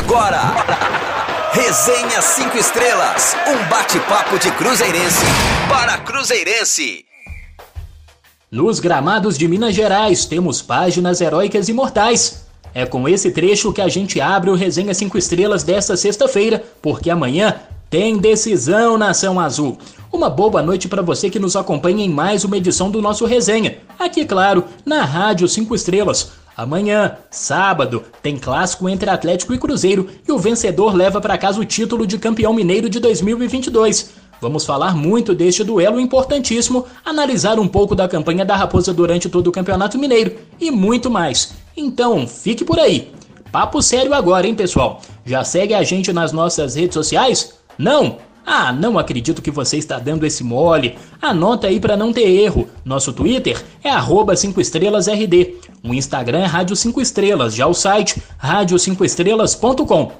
agora. Resenha 5 Estrelas, um bate-papo de Cruzeirense para Cruzeirense. Nos gramados de Minas Gerais temos páginas heróicas e mortais. É com esse trecho que a gente abre o Resenha 5 Estrelas desta sexta-feira, porque amanhã tem decisão Nação Azul. Uma boa noite para você que nos acompanha em mais uma edição do nosso Resenha. Aqui, claro, na Rádio 5 Estrelas. Amanhã, sábado, tem clássico entre Atlético e Cruzeiro e o vencedor leva para casa o título de campeão mineiro de 2022. Vamos falar muito deste duelo importantíssimo, analisar um pouco da campanha da Raposa durante todo o Campeonato Mineiro e muito mais. Então, fique por aí. Papo sério agora, hein, pessoal? Já segue a gente nas nossas redes sociais? Não? Ah, não acredito que você está dando esse mole. Anota aí para não ter erro. Nosso Twitter é 5 estrelasrd. O Instagram é Rádio 5 Estrelas, já o site rádio5estrelas.com.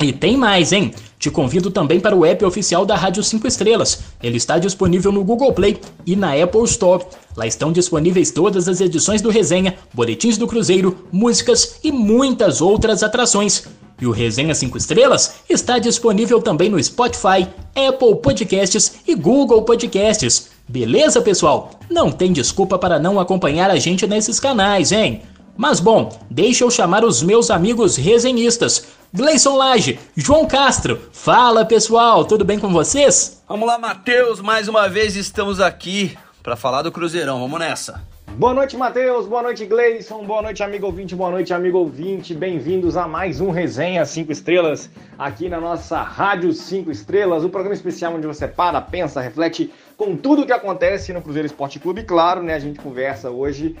E tem mais, hein? Te convido também para o app oficial da Rádio 5 Estrelas. Ele está disponível no Google Play e na Apple Store. Lá estão disponíveis todas as edições do Resenha, boletins do Cruzeiro, músicas e muitas outras atrações. E o Resenha 5 Estrelas está disponível também no Spotify, Apple Podcasts e Google Podcasts. Beleza, pessoal? Não tem desculpa para não acompanhar a gente nesses canais, hein? Mas bom, deixa eu chamar os meus amigos resenhistas. Gleison Lage, João Castro. Fala pessoal, tudo bem com vocês? Vamos lá, Matheus, mais uma vez estamos aqui para falar do Cruzeirão. Vamos nessa. Boa noite, Matheus. Boa noite, Gleison. Boa noite, amigo ouvinte. Boa noite, amigo ouvinte. Bem-vindos a mais um Resenha 5 Estrelas aqui na nossa Rádio 5 Estrelas, o programa especial onde você para, pensa, reflete com tudo o que acontece no Cruzeiro Esporte Clube. Claro, né, a gente conversa hoje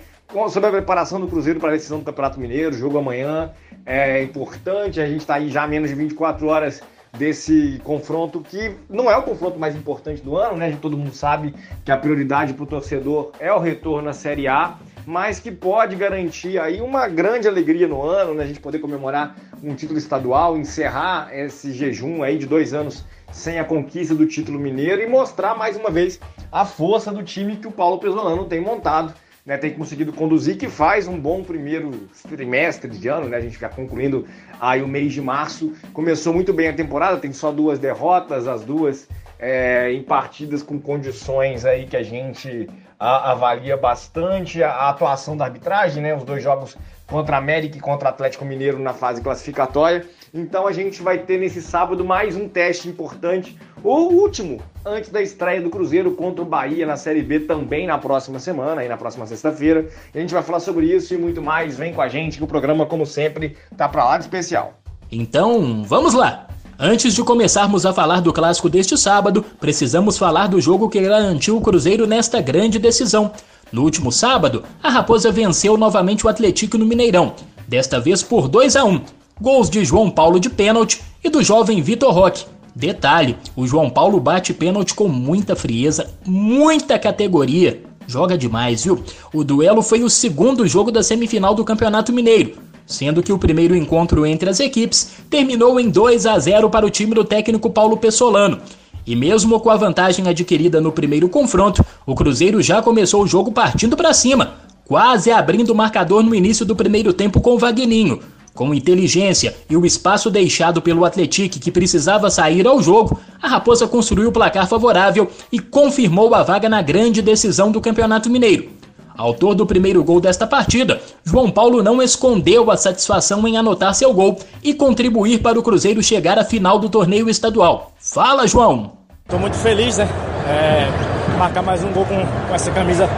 sobre a preparação do Cruzeiro para a decisão do Campeonato Mineiro, jogo amanhã é importante, a gente está aí já menos de 24 horas desse confronto que não é o confronto mais importante do ano, né? Todo mundo sabe que a prioridade para o torcedor é o retorno à Série A, mas que pode garantir aí uma grande alegria no ano, né? A gente poder comemorar um título estadual, encerrar esse jejum aí de dois anos sem a conquista do título mineiro e mostrar mais uma vez a força do time que o Paulo Pesolano tem montado né, tem conseguido conduzir, que faz um bom primeiro trimestre de ano, né? A gente fica concluindo aí o mês de março. Começou muito bem a temporada, tem só duas derrotas, as duas é, em partidas com condições aí que a gente a, avalia bastante. A, a, atuação da arbitragem, né? Os dois jogos contra América e contra Atlético Mineiro na fase classificatória. Então a gente vai ter nesse sábado mais um teste importante, o último, antes da estreia do Cruzeiro contra o Bahia na Série B também na próxima semana, aí na próxima sexta-feira. A gente vai falar sobre isso e muito mais. Vem com a gente que o programa, como sempre, tá para lá de especial. Então, vamos lá! Antes de começarmos a falar do clássico deste sábado, precisamos falar do jogo que garantiu o Cruzeiro nesta grande decisão. No último sábado, a Raposa venceu novamente o Atlético no Mineirão, desta vez por 2 a 1, Gols de João Paulo de pênalti e do jovem Vitor Roque. Detalhe: o João Paulo bate pênalti com muita frieza, muita categoria. Joga demais, viu? O duelo foi o segundo jogo da semifinal do Campeonato Mineiro, sendo que o primeiro encontro entre as equipes terminou em 2 a 0 para o time do técnico Paulo Pessolano. E mesmo com a vantagem adquirida no primeiro confronto, o Cruzeiro já começou o jogo partindo para cima, quase abrindo o marcador no início do primeiro tempo com o Vagninho. Com inteligência e o espaço deixado pelo Atlético que precisava sair ao jogo, a Raposa construiu o placar favorável e confirmou a vaga na grande decisão do Campeonato Mineiro. Autor do primeiro gol desta partida, João Paulo não escondeu a satisfação em anotar seu gol e contribuir para o Cruzeiro chegar à final do torneio estadual. Fala, João! Estou muito feliz, né? É, marcar mais um gol com, com essa camisa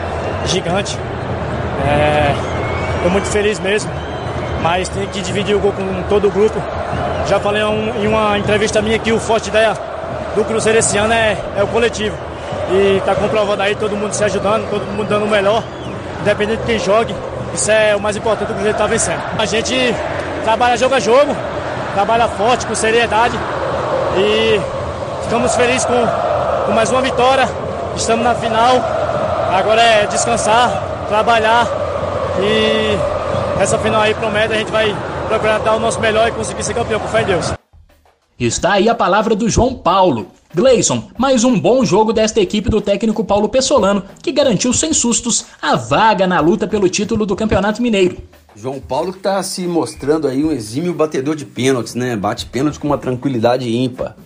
gigante. Estou é, muito feliz mesmo mas tem que dividir o gol com todo o grupo. Já falei em uma entrevista minha que o forte ideia do Cruzeiro esse ano é, é o coletivo. E está comprovando aí todo mundo se ajudando, todo mundo dando o melhor, independente de quem jogue. Isso é o mais importante, o Cruzeiro está vencendo. A gente trabalha jogo a jogo, trabalha forte, com seriedade e ficamos felizes com, com mais uma vitória. Estamos na final. Agora é descansar, trabalhar e essa final aí promete, a gente vai procurar dar o nosso melhor e conseguir ser campeão, com fé em Deus. Está aí a palavra do João Paulo. Gleison, mais um bom jogo desta equipe do técnico Paulo Pessolano, que garantiu sem sustos a vaga na luta pelo título do Campeonato Mineiro. João Paulo está se mostrando aí um exímio batedor de pênaltis, né? Bate pênalti com uma tranquilidade ímpar.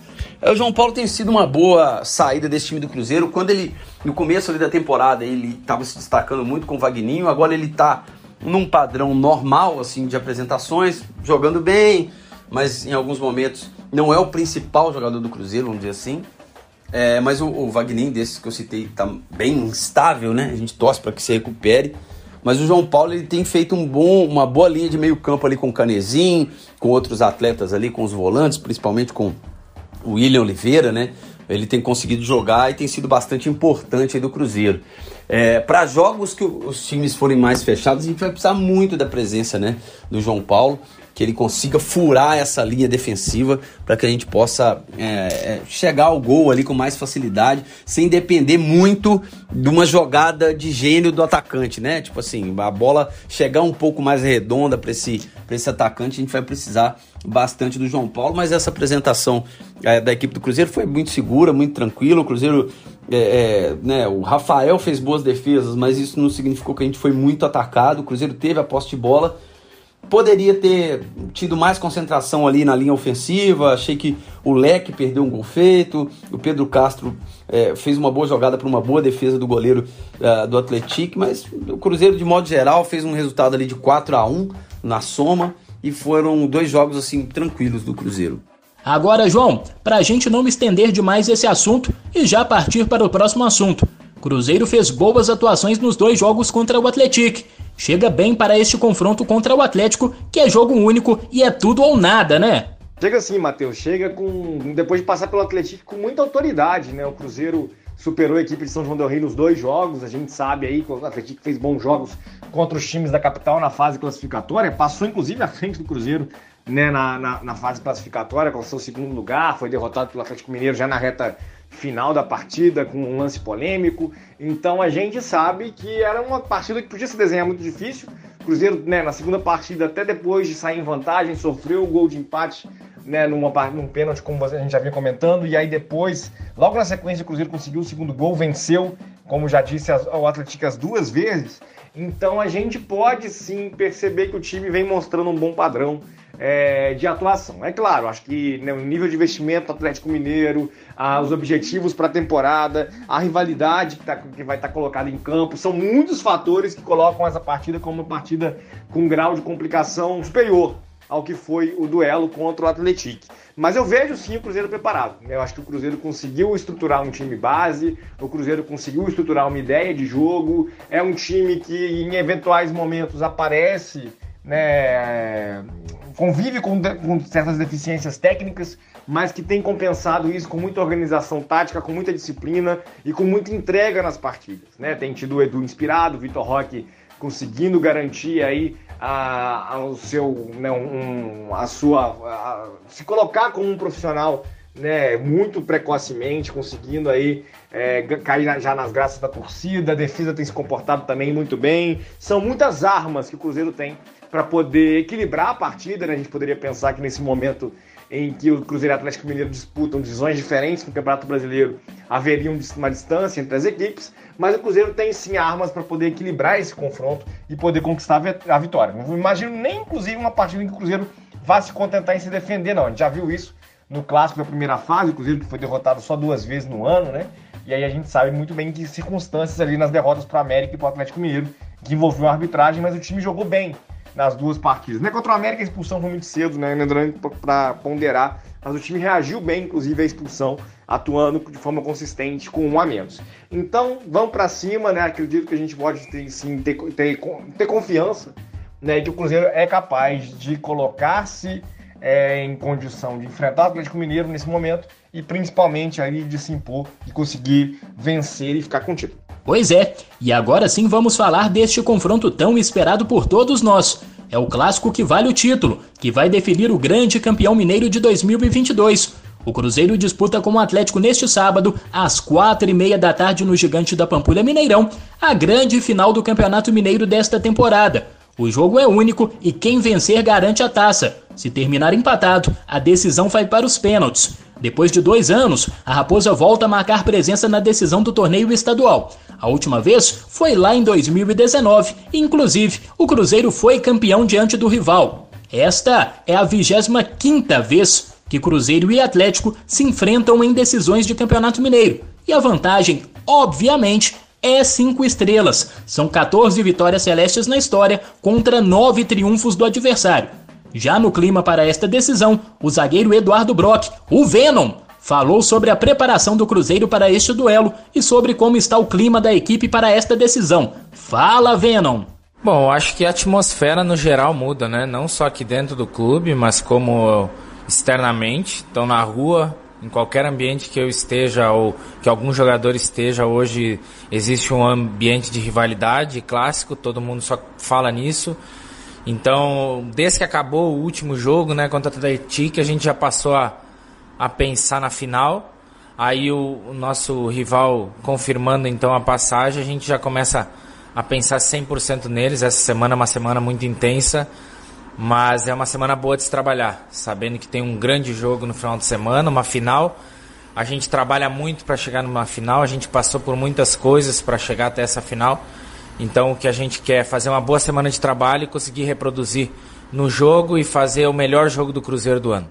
É, o João Paulo tem sido uma boa saída desse time do Cruzeiro. Quando ele, no começo da temporada, ele estava se destacando muito com o Vagninho, agora ele está num padrão normal assim de apresentações, jogando bem, mas em alguns momentos não é o principal jogador do Cruzeiro, vamos dizer assim. É, mas o, o Vagninho, desses que eu citei, está bem instável, né? A gente torce para que se recupere. Mas o João Paulo ele tem feito um bom, uma boa linha de meio campo ali com o Canezinho, com outros atletas ali, com os volantes, principalmente com o William Oliveira, né? Ele tem conseguido jogar e tem sido bastante importante aí do Cruzeiro. É, para jogos que os times forem mais fechados, a gente vai precisar muito da presença né, do João Paulo que ele consiga furar essa linha defensiva para que a gente possa é, é, chegar ao gol ali com mais facilidade, sem depender muito de uma jogada de gênio do atacante, né? Tipo assim, a bola chegar um pouco mais redonda para esse, esse atacante, a gente vai precisar bastante do João Paulo, mas essa apresentação é, da equipe do Cruzeiro foi muito segura, muito tranquila. O Cruzeiro, é, é, né, o Rafael fez boas defesas, mas isso não significou que a gente foi muito atacado. O Cruzeiro teve a posse de bola Poderia ter tido mais concentração ali na linha ofensiva. Achei que o Leque perdeu um gol feito. O Pedro Castro fez uma boa jogada para uma boa defesa do goleiro uh, do Atlético. Mas o Cruzeiro, de modo geral, fez um resultado ali de 4 a 1 na soma. E foram dois jogos assim tranquilos do Cruzeiro. Agora, João, para a gente não estender demais esse assunto e já partir para o próximo assunto. Cruzeiro fez boas atuações nos dois jogos contra o Atlético chega bem para este confronto contra o Atlético, que é jogo único e é tudo ou nada, né? Chega sim, Matheus. Chega com depois de passar pelo Atlético com muita autoridade, né? O Cruzeiro superou a equipe de São João del Rei nos dois jogos. A gente sabe aí que o Atlético fez bons jogos contra os times da capital na fase classificatória. Passou inclusive à frente do Cruzeiro né, na, na, na fase classificatória, com o seu segundo lugar. Foi derrotado pelo Atlético Mineiro já na reta final da partida com um lance polêmico. Então a gente sabe que era uma partida que podia se desenhar muito difícil. O Cruzeiro, né, na segunda partida, até depois de sair em vantagem, sofreu o gol de empate né, numa, num pênalti, como a gente já vinha comentando, e aí depois, logo na sequência, o Cruzeiro conseguiu o segundo gol, venceu, como já disse, o Atlético as duas vezes. Então a gente pode sim perceber que o time vem mostrando um bom padrão é, de atuação. É claro, acho que né, o nível de investimento do Atlético Mineiro, ah, os objetivos para a temporada, a rivalidade que, tá, que vai estar tá colocada em campo, são muitos fatores que colocam essa partida como uma partida com um grau de complicação superior ao que foi o duelo contra o Atlético. Mas eu vejo sim o Cruzeiro preparado. Eu acho que o Cruzeiro conseguiu estruturar um time base, o Cruzeiro conseguiu estruturar uma ideia de jogo. É um time que em eventuais momentos aparece né, convive com, com, certas deficiências técnicas, mas que tem compensado isso com muita organização tática, com muita disciplina e com muita entrega nas partidas. Né? Tem tido o Edu inspirado, o Vitor Roque conseguindo garantir aí a, o seu, né, um, a sua, a, se colocar como um profissional né, muito precocemente, conseguindo aí é, cair já nas graças da torcida, a defesa tem se comportado também muito bem. São muitas armas que o Cruzeiro tem para poder equilibrar a partida. Né? A gente poderia pensar que nesse momento em que o Cruzeiro e o Atlético Mineiro disputam divisões diferentes no Campeonato Brasileiro, haveria uma distância entre as equipes, mas o Cruzeiro tem sim armas para poder equilibrar esse confronto e poder conquistar a vitória. Não imagino nem, inclusive, uma partida em que o Cruzeiro vá se contentar em se defender, não. A gente já viu isso no clássico da primeira fase, o Cruzeiro que foi derrotado só duas vezes no ano, né? E aí a gente sabe muito bem que circunstâncias ali nas derrotas para o América e para o Atlético Mineiro que envolveu a arbitragem, mas o time jogou bem nas duas partidas. Né? Contra o América a expulsão foi muito cedo, né? Lembrando para ponderar, mas o time reagiu bem, inclusive, à expulsão, atuando de forma consistente com um a menos. Então, vamos para cima, né? Acredito que a gente pode ter, sim, ter, ter, ter confiança né, que o Cruzeiro é capaz de colocar-se é, em condição de enfrentar o Atlético Mineiro nesse momento e principalmente aí de se impor e conseguir vencer e ficar com o título. Pois é, e agora sim vamos falar deste confronto tão esperado por todos nós. É o clássico que vale o título, que vai definir o grande campeão mineiro de 2022. O Cruzeiro disputa com o Atlético neste sábado, às quatro e meia da tarde no Gigante da Pampulha Mineirão, a grande final do Campeonato Mineiro desta temporada. O jogo é único e quem vencer garante a taça. Se terminar empatado, a decisão vai para os pênaltis. Depois de dois anos, a Raposa volta a marcar presença na decisão do torneio estadual. A última vez foi lá em 2019, e inclusive o Cruzeiro foi campeão diante do rival. Esta é a 25 vez que Cruzeiro e Atlético se enfrentam em decisões de Campeonato Mineiro. E a vantagem, obviamente, é 5 estrelas. São 14 vitórias celestes na história contra 9 triunfos do adversário. Já no clima para esta decisão, o zagueiro Eduardo Brock, o Venom, falou sobre a preparação do Cruzeiro para este duelo e sobre como está o clima da equipe para esta decisão. Fala, Venom! Bom, acho que a atmosfera no geral muda, né? Não só aqui dentro do clube, mas como externamente. Então, na rua, em qualquer ambiente que eu esteja ou que algum jogador esteja hoje, existe um ambiente de rivalidade clássico, todo mundo só fala nisso. Então, desde que acabou o último jogo, né, contra o Atlético, a gente já passou a, a pensar na final. Aí o, o, nosso rival confirmando então a passagem, a gente já começa a pensar 100% neles. Essa semana é uma semana muito intensa, mas é uma semana boa de se trabalhar, sabendo que tem um grande jogo no final de semana, uma final. A gente trabalha muito para chegar numa final, a gente passou por muitas coisas para chegar até essa final. Então o que a gente quer é fazer uma boa semana de trabalho e conseguir reproduzir no jogo e fazer o melhor jogo do Cruzeiro do ano.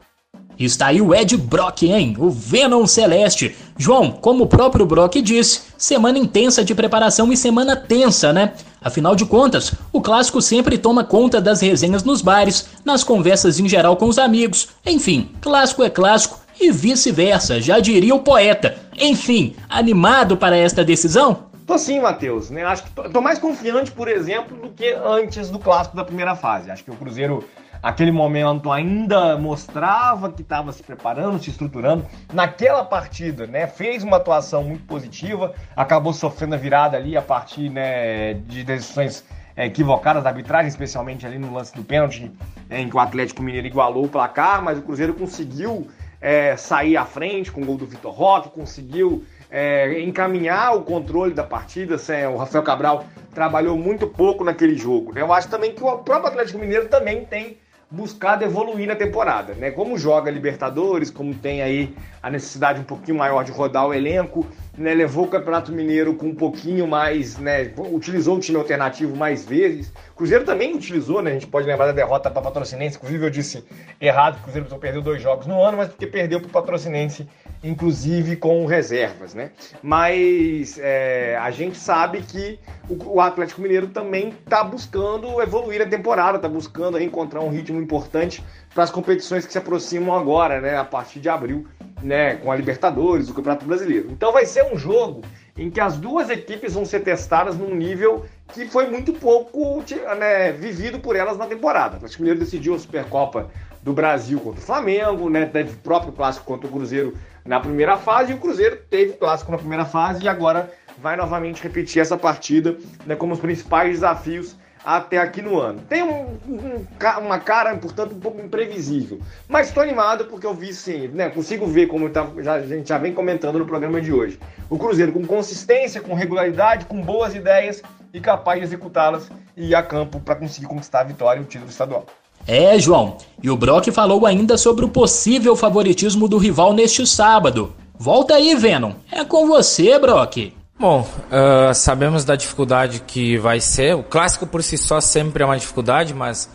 Está aí o Ed Brock, hein? O Venom Celeste. João, como o próprio Brock disse, semana intensa de preparação e semana tensa, né? Afinal de contas, o clássico sempre toma conta das resenhas nos bares, nas conversas em geral com os amigos. Enfim, clássico é clássico e vice-versa, já diria o poeta. Enfim, animado para esta decisão? Tô sim, Matheus. Né? Acho que tô, tô, mais confiante, por exemplo, do que antes do clássico da primeira fase. Acho que o Cruzeiro, aquele momento, ainda mostrava que estava se preparando, se estruturando. Naquela partida, né, fez uma atuação muito positiva, acabou sofrendo a virada ali a partir né, de decisões é, equivocadas da arbitragem, especialmente ali no lance do pênalti, é, em que o Atlético Mineiro igualou o placar, mas o Cruzeiro conseguiu é, sair à frente com o gol do Vitor Roque, conseguiu é, encaminhar o controle da partida. Assim, o Rafael Cabral trabalhou muito pouco naquele jogo. Né? Eu acho também que o próprio Atlético Mineiro também tem buscado evoluir na temporada, né? Como joga Libertadores, como tem aí a necessidade um pouquinho maior de rodar o elenco, né? Levou o Campeonato Mineiro com um pouquinho mais, né? Utilizou o time alternativo mais vezes. Cruzeiro também utilizou, né? A gente pode lembrar da derrota para Patrocinense. Inclusive eu disse errado que o Cruzeiro só perdeu dois jogos no ano, mas porque perdeu para o Patrocinense, inclusive com reservas, né? Mas é, a gente sabe que o, o Atlético Mineiro também está buscando evoluir a temporada, está buscando encontrar um ritmo importante para as competições que se aproximam agora, né, a partir de abril, né, com a Libertadores, o Campeonato Brasileiro. Então vai ser um jogo em que as duas equipes vão ser testadas num nível que foi muito pouco né, vivido por elas na temporada. O Atlético Mineiro decidiu a Supercopa do Brasil contra o Flamengo, né, teve o próprio clássico contra o Cruzeiro na primeira fase, e o Cruzeiro teve clássico na primeira fase e agora vai novamente repetir essa partida né, como os principais desafios até aqui no ano. Tem um, um, uma cara, portanto, um pouco imprevisível. Mas estou animado porque eu vi sim, né? Consigo ver como tá, já, a gente já vem comentando no programa de hoje. O Cruzeiro com consistência, com regularidade, com boas ideias e capaz de executá-las e ir a campo para conseguir conquistar a vitória e o título estadual. É, João. E o Brock falou ainda sobre o possível favoritismo do rival neste sábado. Volta aí, Venom. É com você, Brock. Bom, uh, sabemos da dificuldade que vai ser. O clássico por si só sempre é uma dificuldade, mas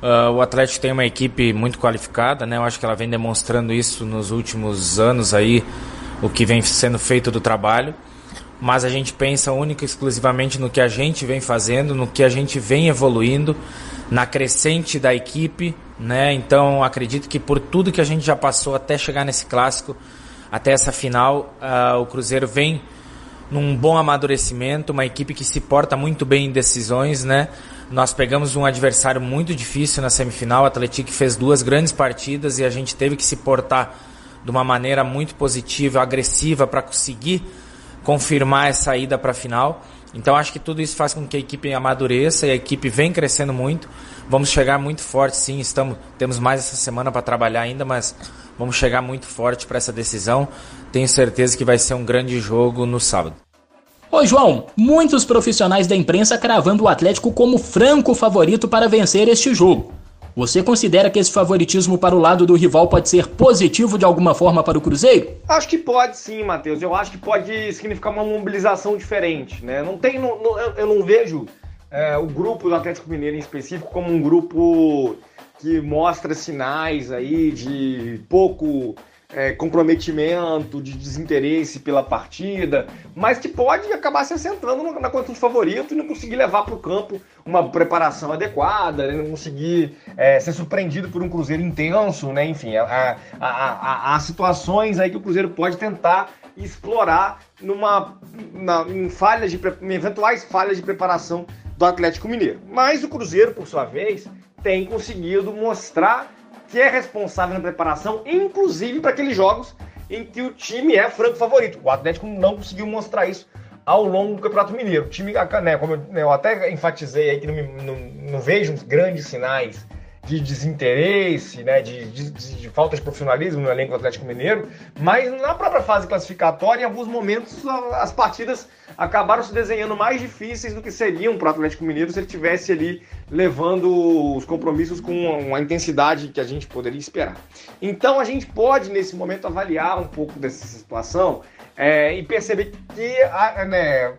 uh, o Atlético tem uma equipe muito qualificada, né? Eu acho que ela vem demonstrando isso nos últimos anos aí, o que vem sendo feito do trabalho. Mas a gente pensa única e exclusivamente no que a gente vem fazendo, no que a gente vem evoluindo, na crescente da equipe, né? Então acredito que por tudo que a gente já passou até chegar nesse clássico, até essa final, uh, o Cruzeiro vem num bom amadurecimento, uma equipe que se porta muito bem em decisões, né? Nós pegamos um adversário muito difícil na semifinal, o Atlético fez duas grandes partidas e a gente teve que se portar de uma maneira muito positiva, agressiva para conseguir confirmar essa ida para a final. Então acho que tudo isso faz com que a equipe amadureça e a equipe vem crescendo muito. Vamos chegar muito forte, sim. Estamos, temos mais essa semana para trabalhar ainda, mas vamos chegar muito forte para essa decisão. Tenho certeza que vai ser um grande jogo no sábado. Ô João, muitos profissionais da imprensa cravando o Atlético como franco favorito para vencer este jogo. Você considera que esse favoritismo para o lado do rival pode ser positivo de alguma forma para o Cruzeiro? Acho que pode sim, Matheus. Eu acho que pode significar uma mobilização diferente, né? Não tem, não, não, eu não vejo é, o grupo do Atlético Mineiro em específico como um grupo que mostra sinais aí de pouco é, comprometimento, de desinteresse pela partida, mas que pode acabar se assentando na conta do favorito e não conseguir levar para o campo uma preparação adequada, né? não conseguir é, ser surpreendido por um Cruzeiro intenso, né? Enfim, há, há, há, situações aí que o Cruzeiro pode tentar explorar numa, na, em, falhas de, em eventuais falhas de preparação do Atlético Mineiro. Mas o Cruzeiro, por sua vez, tem conseguido mostrar que é responsável na preparação, inclusive para aqueles jogos em que o time é franco favorito. O Atlético não conseguiu mostrar isso ao longo do Campeonato Mineiro. O time, né, como eu, né, eu até enfatizei aí que não, não, não vejo grandes sinais de desinteresse, né, de, de, de, falta de profissionalismo no elenco do Atlético Mineiro, mas na própria fase classificatória, em alguns momentos, as partidas acabaram se desenhando mais difíceis do que seriam para o Atlético Mineiro se ele tivesse ali levando os compromissos com uma intensidade que a gente poderia esperar. Então a gente pode, nesse momento, avaliar um pouco dessa situação é, e perceber que né,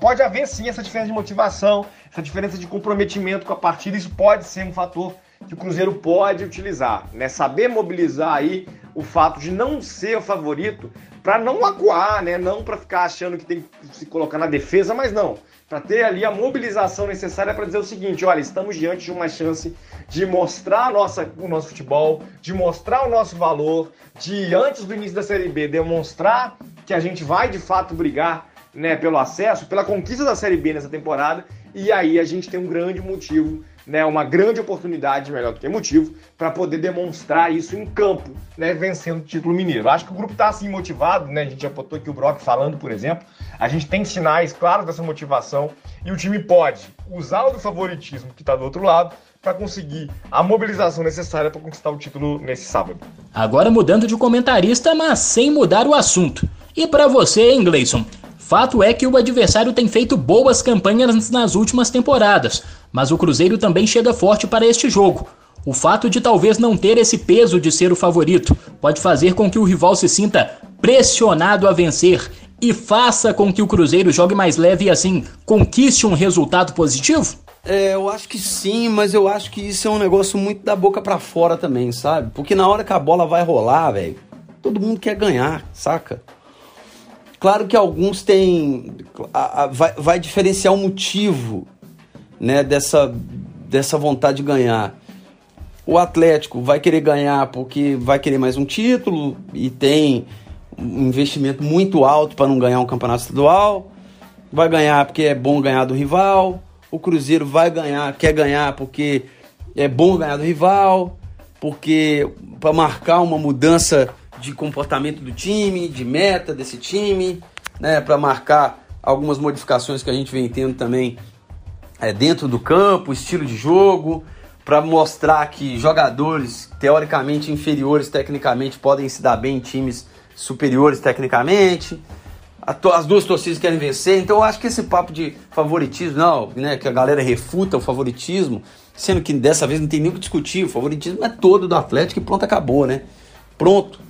pode haver sim essa diferença de motivação, essa diferença de comprometimento com a partida, isso pode ser um fator que o Cruzeiro pode utilizar, né? Saber mobilizar aí o fato de não ser o favorito para não acuar, né? Não para ficar achando que tem que se colocar na defesa, mas não, para ter ali a mobilização necessária para dizer o seguinte, olha, estamos diante de uma chance de mostrar nossa, o nosso futebol, de mostrar o nosso valor, de antes do início da Série B demonstrar que a gente vai de fato brigar, né, pelo acesso, pela conquista da Série B nessa temporada, e aí a gente tem um grande motivo né, uma grande oportunidade, melhor do que motivo, para poder demonstrar isso em campo, né, vencendo o título mineiro. Acho que o grupo está assim motivado, né, a gente já botou aqui o Brock falando, por exemplo, a gente tem sinais claros dessa motivação e o time pode usar o do favoritismo que está do outro lado para conseguir a mobilização necessária para conquistar o título nesse sábado. Agora mudando de comentarista, mas sem mudar o assunto. E para você, hein, Gleison? Fato é que o adversário tem feito boas campanhas nas últimas temporadas, mas o Cruzeiro também chega forte para este jogo. O fato de talvez não ter esse peso de ser o favorito pode fazer com que o rival se sinta pressionado a vencer e faça com que o Cruzeiro jogue mais leve e assim conquiste um resultado positivo? É, eu acho que sim, mas eu acho que isso é um negócio muito da boca para fora também, sabe? Porque na hora que a bola vai rolar, velho, todo mundo quer ganhar, saca? Claro que alguns têm. A, a, vai, vai diferenciar o motivo né, dessa, dessa vontade de ganhar. O Atlético vai querer ganhar porque vai querer mais um título e tem um investimento muito alto para não ganhar um campeonato estadual. Vai ganhar porque é bom ganhar do rival. O Cruzeiro vai ganhar, quer ganhar porque é bom ganhar do rival, porque para marcar uma mudança de comportamento do time, de meta desse time, né, para marcar algumas modificações que a gente vem tendo também é, dentro do campo, estilo de jogo, para mostrar que jogadores teoricamente inferiores tecnicamente podem se dar bem em times superiores tecnicamente. As duas torcidas querem vencer, então eu acho que esse papo de favoritismo, não, né, que a galera refuta o favoritismo, sendo que dessa vez não tem nem o que discutir, o favoritismo é todo do Atlético e pronto, acabou, né? Pronto.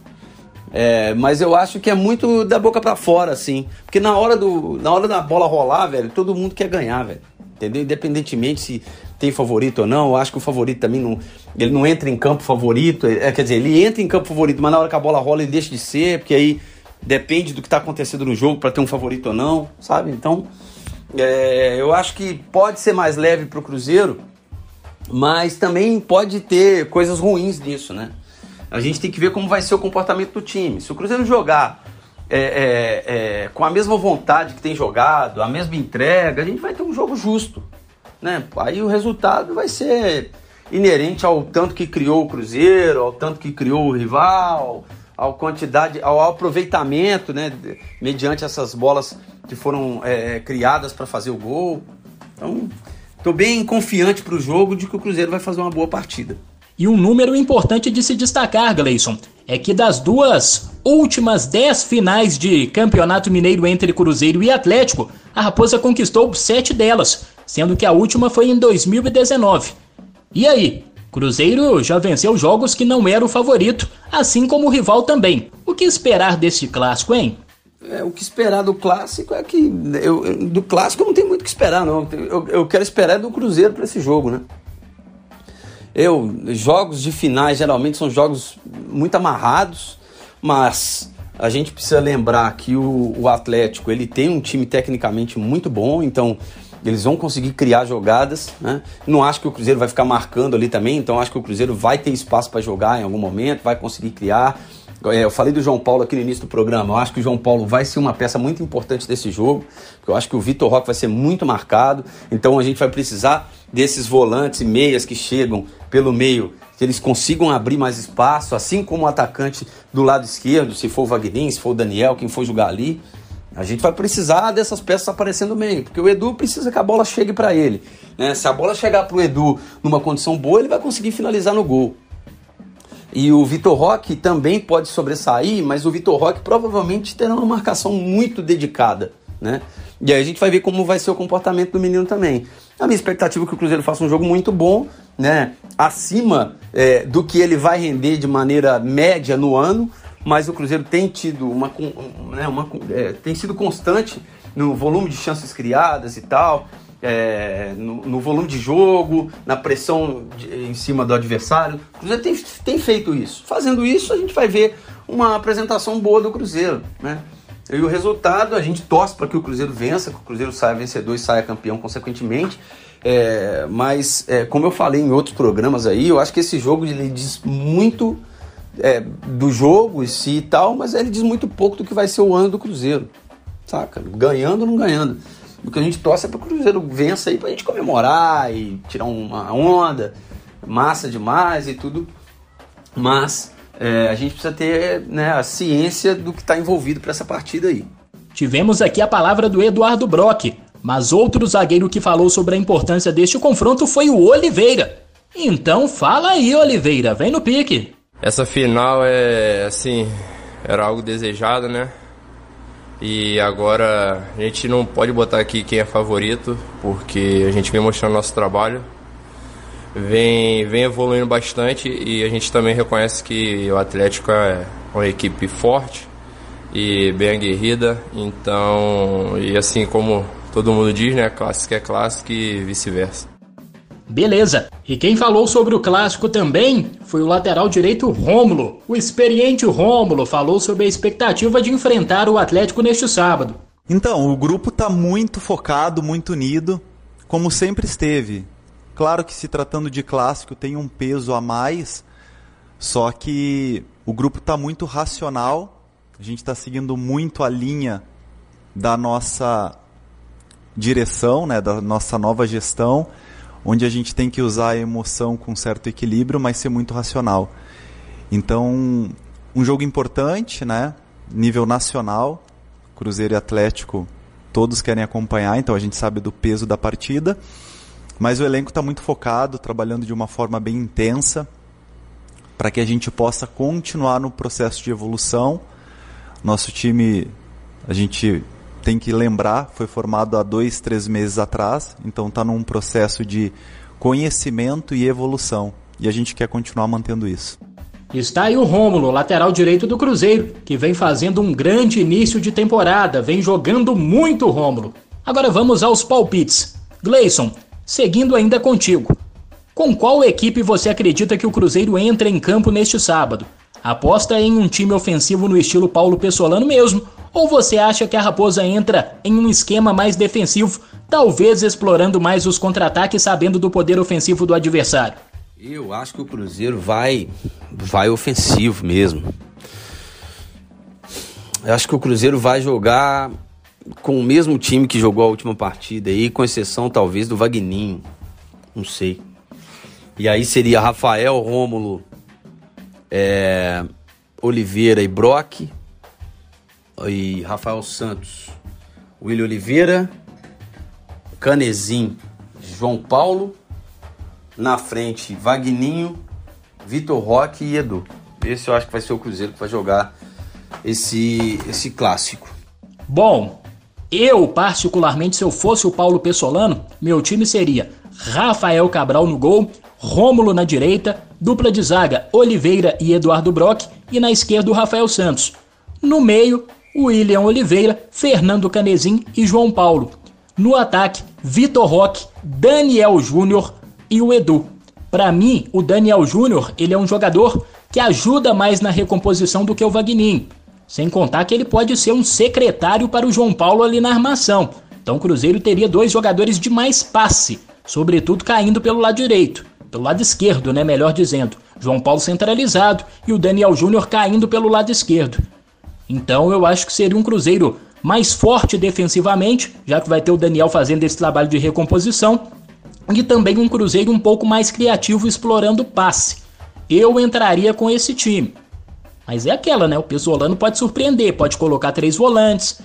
É, mas eu acho que é muito da boca para fora, assim. Porque na hora, do, na hora da bola rolar, velho, todo mundo quer ganhar, velho. Entendeu? Independentemente se tem favorito ou não, eu acho que o favorito também não. Ele não entra em campo favorito. É, quer dizer, ele entra em campo favorito, mas na hora que a bola rola ele deixa de ser, porque aí depende do que está acontecendo no jogo para ter um favorito ou não, sabe? Então, é, eu acho que pode ser mais leve para o Cruzeiro, mas também pode ter coisas ruins nisso, né? A gente tem que ver como vai ser o comportamento do time. Se o Cruzeiro jogar é, é, é, com a mesma vontade que tem jogado, a mesma entrega, a gente vai ter um jogo justo. Né? Aí o resultado vai ser inerente ao tanto que criou o Cruzeiro, ao tanto que criou o rival, ao quantidade, ao aproveitamento, né, mediante essas bolas que foram é, criadas para fazer o gol. Então, estou bem confiante para o jogo de que o Cruzeiro vai fazer uma boa partida. E um número importante de se destacar, Gleison, é que das duas últimas dez finais de Campeonato Mineiro entre Cruzeiro e Atlético, a Raposa conquistou sete delas, sendo que a última foi em 2019. E aí, Cruzeiro já venceu jogos que não era o favorito, assim como o rival também. O que esperar deste clássico, hein? É, o que esperar do clássico é que. Eu, do clássico não tenho muito o que esperar, não. Eu, eu quero esperar do Cruzeiro para esse jogo, né? Eu, jogos de finais geralmente são jogos muito amarrados, mas a gente precisa lembrar que o, o Atlético ele tem um time tecnicamente muito bom, então eles vão conseguir criar jogadas. Né? Não acho que o Cruzeiro vai ficar marcando ali também, então acho que o Cruzeiro vai ter espaço para jogar em algum momento, vai conseguir criar. É, eu falei do João Paulo aqui no início do programa. Eu acho que o João Paulo vai ser uma peça muito importante desse jogo. Eu acho que o Vitor Roque vai ser muito marcado. Então a gente vai precisar desses volantes e meias que chegam pelo meio, que eles consigam abrir mais espaço, assim como o atacante do lado esquerdo, se for o Wagner, se for o Daniel, quem for jogar ali. A gente vai precisar dessas peças aparecendo bem, porque o Edu precisa que a bola chegue para ele. Né? Se a bola chegar para o Edu numa condição boa, ele vai conseguir finalizar no gol. E o Vitor Roque também pode sobressair, mas o Vitor Roque provavelmente terá uma marcação muito dedicada. Né? E aí a gente vai ver como vai ser o comportamento do menino também. A minha expectativa é que o Cruzeiro faça um jogo muito bom, né? acima é, do que ele vai render de maneira média no ano, mas o Cruzeiro tem tido uma, né, uma é, tem sido constante no volume de chances criadas e tal, é, no, no, volume de jogo, na pressão de, em cima do adversário. O Cruzeiro tem, tem feito isso. Fazendo isso, a gente vai ver uma apresentação boa do Cruzeiro, né? E o resultado, a gente torce para que o Cruzeiro vença, que o Cruzeiro saia vencedor e saia campeão consequentemente. É, mas, é, como eu falei em outros programas aí, eu acho que esse jogo ele diz muito é, do jogo em si e tal, mas ele diz muito pouco do que vai ser o ano do Cruzeiro, saca? Ganhando ou não ganhando. O que a gente torce é para o Cruzeiro vença aí para a gente comemorar e tirar uma onda, massa demais e tudo, mas é, a gente precisa ter né, a ciência do que está envolvido para essa partida aí. Tivemos aqui a palavra do Eduardo Brock, mas outro zagueiro que falou sobre a importância deste confronto foi o Oliveira. Então fala aí, Oliveira, vem no pique. Essa final é assim, era algo desejado, né? E agora a gente não pode botar aqui quem é favorito, porque a gente vem mostrando nosso trabalho, vem, vem evoluindo bastante e a gente também reconhece que o Atlético é uma equipe forte e bem aguerrida. Então, e assim como todo mundo diz, né? Clássico é clássico e vice-versa. Beleza. E quem falou sobre o clássico também foi o lateral direito Rômulo. O experiente Rômulo falou sobre a expectativa de enfrentar o Atlético neste sábado. Então, o grupo está muito focado, muito unido, como sempre esteve. Claro que se tratando de clássico tem um peso a mais, só que o grupo está muito racional. A gente está seguindo muito a linha da nossa direção, né, da nossa nova gestão onde a gente tem que usar a emoção com certo equilíbrio, mas ser muito racional. Então, um jogo importante, né? Nível nacional, Cruzeiro e Atlético, todos querem acompanhar, então a gente sabe do peso da partida. Mas o elenco está muito focado, trabalhando de uma forma bem intensa, para que a gente possa continuar no processo de evolução. Nosso time, a gente tem que lembrar, foi formado há dois, três meses atrás, então está num processo de conhecimento e evolução. E a gente quer continuar mantendo isso. Está aí o Rômulo, lateral direito do Cruzeiro, que vem fazendo um grande início de temporada, vem jogando muito Rômulo. Agora vamos aos palpites. Gleison, seguindo ainda contigo. Com qual equipe você acredita que o Cruzeiro entra em campo neste sábado? Aposta em um time ofensivo no estilo Paulo Pessolano mesmo ou você acha que a Raposa entra em um esquema mais defensivo, talvez explorando mais os contra-ataques, sabendo do poder ofensivo do adversário? Eu acho que o Cruzeiro vai vai ofensivo mesmo. Eu acho que o Cruzeiro vai jogar com o mesmo time que jogou a última partida aí, com exceção talvez do Vagninho. Não sei. E aí seria Rafael, Rômulo, é, Oliveira e Brock, e Rafael Santos, William Oliveira, Canezin, João Paulo, na frente Vagninho, Vitor Roque e Edu. Esse eu acho que vai ser o Cruzeiro que vai jogar esse, esse clássico. Bom, eu particularmente, se eu fosse o Paulo Pessolano, meu time seria Rafael Cabral no gol, Rômulo na direita, dupla de zaga Oliveira e Eduardo Brock e na esquerda o Rafael Santos. No meio, William Oliveira, Fernando Canezin e João Paulo. No ataque, Vitor Roque, Daniel Júnior e o Edu. Para mim, o Daniel Júnior, ele é um jogador que ajuda mais na recomposição do que o Vagninho. Sem contar que ele pode ser um secretário para o João Paulo ali na armação. Então o Cruzeiro teria dois jogadores de mais passe, sobretudo caindo pelo lado direito pelo lado esquerdo, né, melhor dizendo. João Paulo centralizado e o Daniel Júnior caindo pelo lado esquerdo. Então eu acho que seria um Cruzeiro mais forte defensivamente, já que vai ter o Daniel fazendo esse trabalho de recomposição, e também um Cruzeiro um pouco mais criativo explorando passe. Eu entraria com esse time. Mas é aquela, né? O Pesolano pode surpreender, pode colocar três volantes,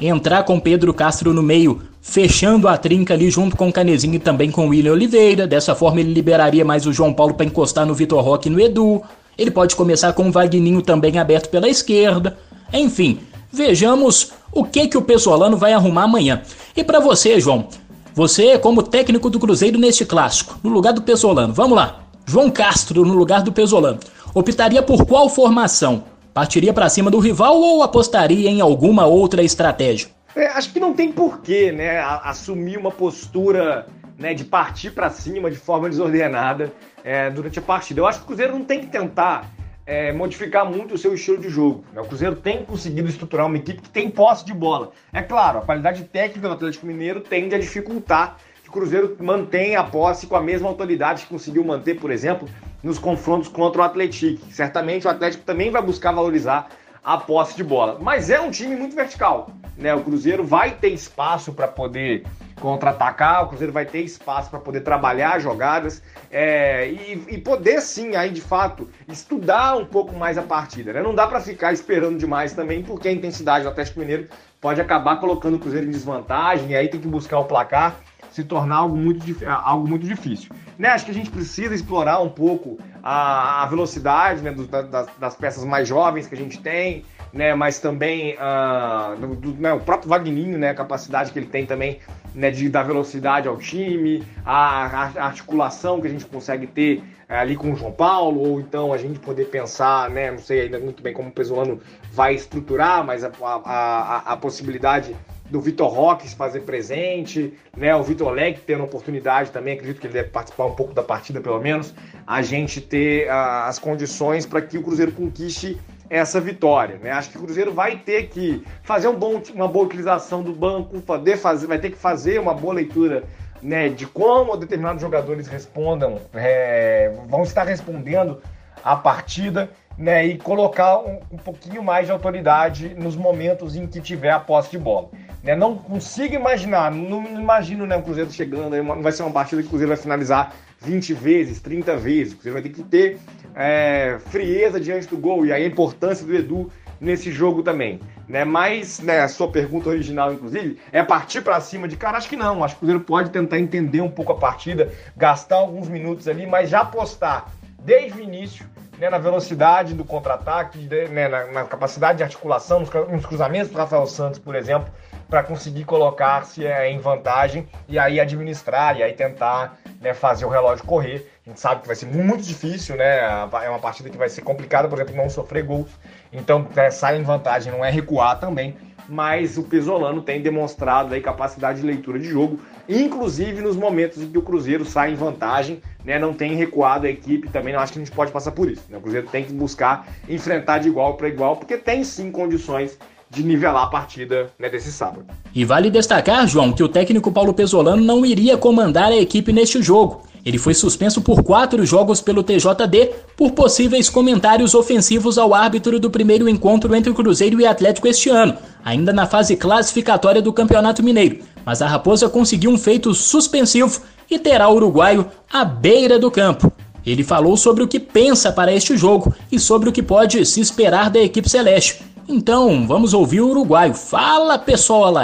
entrar com Pedro Castro no meio, fechando a trinca ali junto com o Canezinho e também com o William Oliveira. Dessa forma ele liberaria mais o João Paulo para encostar no Vitor Roque e no Edu. Ele pode começar com o Vagninho também aberto pela esquerda. Enfim, vejamos o que que o Pesolano vai arrumar amanhã. E para você, João, você como técnico do Cruzeiro neste clássico, no lugar do Pesolano, vamos lá. João Castro no lugar do Pesolano. Optaria por qual formação? Partiria para cima do rival ou apostaria em alguma outra estratégia? É, acho que não tem porquê, né, assumir uma postura né, de partir para cima de forma desordenada é, durante a partida. Eu acho que o Cruzeiro não tem que tentar é, modificar muito o seu estilo de jogo. Né? O Cruzeiro tem conseguido estruturar uma equipe que tem posse de bola. É claro, a qualidade técnica do Atlético Mineiro tende a dificultar que o Cruzeiro mantenha a posse com a mesma autoridade que conseguiu manter, por exemplo, nos confrontos contra o Atlético. Certamente o Atlético também vai buscar valorizar a posse de bola. Mas é um time muito vertical. Né? O Cruzeiro vai ter espaço para poder contra-atacar, o Cruzeiro vai ter espaço para poder trabalhar jogadas é, e, e, poder sim, aí de fato, estudar um pouco mais a partida. Né? Não dá para ficar esperando demais também, porque a intensidade do Atlético Mineiro pode acabar colocando o Cruzeiro em desvantagem e aí tem que buscar o placar se tornar algo muito, algo muito difícil. Né? Acho que a gente precisa explorar um pouco a, a velocidade né, do, das, das, peças mais jovens que a gente tem, né, mas também uh, do, do, né, o próprio Vagninho, né, a capacidade que ele tem também né, de dar velocidade ao time, a, a articulação que a gente consegue ter é, ali com o João Paulo, ou então a gente poder pensar, né, não sei ainda muito bem como o Pesolano vai estruturar, mas a, a, a, a possibilidade do Vitor Roque se fazer presente, né? O Vitor Leg tendo oportunidade também, acredito que ele deve participar um pouco da partida, pelo menos, a gente ter uh, as condições para que o Cruzeiro conquiste essa vitória, né? Acho que o Cruzeiro vai ter que fazer um bom, uma boa utilização do banco, poder fazer, vai ter que fazer uma boa leitura né, de como determinados jogadores respondam, é, vão estar respondendo a partida né, e colocar um, um, pouquinho mais de autoridade nos momentos em que tiver a posse de bola. Né, não consigo imaginar, não, imagino né, o Cruzeiro chegando, não vai ser uma partida que o Cruzeiro vai finalizar 20 vezes, 30 vezes. O Cruzeiro vai ter que ter é, frieza diante do gol e a importância do Edu nesse jogo também. Né? Mas né, a sua pergunta original, inclusive, é partir para cima de cara? Acho que não. Acho que o Cruzeiro pode tentar entender um pouco a partida, gastar alguns minutos ali, mas já apostar desde o início né, na velocidade do contra-ataque, né, na, na, capacidade de articulação, nos, nos cruzamentos do Rafael Santos, por exemplo, para conseguir colocar-se é, em vantagem e aí administrar e aí tentar né, fazer o relógio correr. A gente sabe que vai ser muito difícil, né? É uma partida que vai ser complicada, por exemplo, não sofrer gols. Então, é, sair em vantagem não é recuar também mas o Pesolano tem demonstrado aí capacidade de leitura de jogo, inclusive nos momentos em que o Cruzeiro sai em vantagem, né, não tem recuado a equipe, também não acho que a gente pode passar por isso. Né? O Cruzeiro tem que buscar enfrentar de igual para igual, porque tem sim condições de nivelar a partida né, desse sábado. E vale destacar, João, que o técnico Paulo Pesolano não iria comandar a equipe neste jogo. Ele foi suspenso por quatro jogos pelo TJD por possíveis comentários ofensivos ao árbitro do primeiro encontro entre o Cruzeiro e Atlético este ano, ainda na fase classificatória do Campeonato Mineiro. Mas a Raposa conseguiu um feito suspensivo e terá o uruguaio à beira do campo. Ele falou sobre o que pensa para este jogo e sobre o que pode se esperar da equipe celeste. Então, vamos ouvir o uruguaio. Fala, pessoal!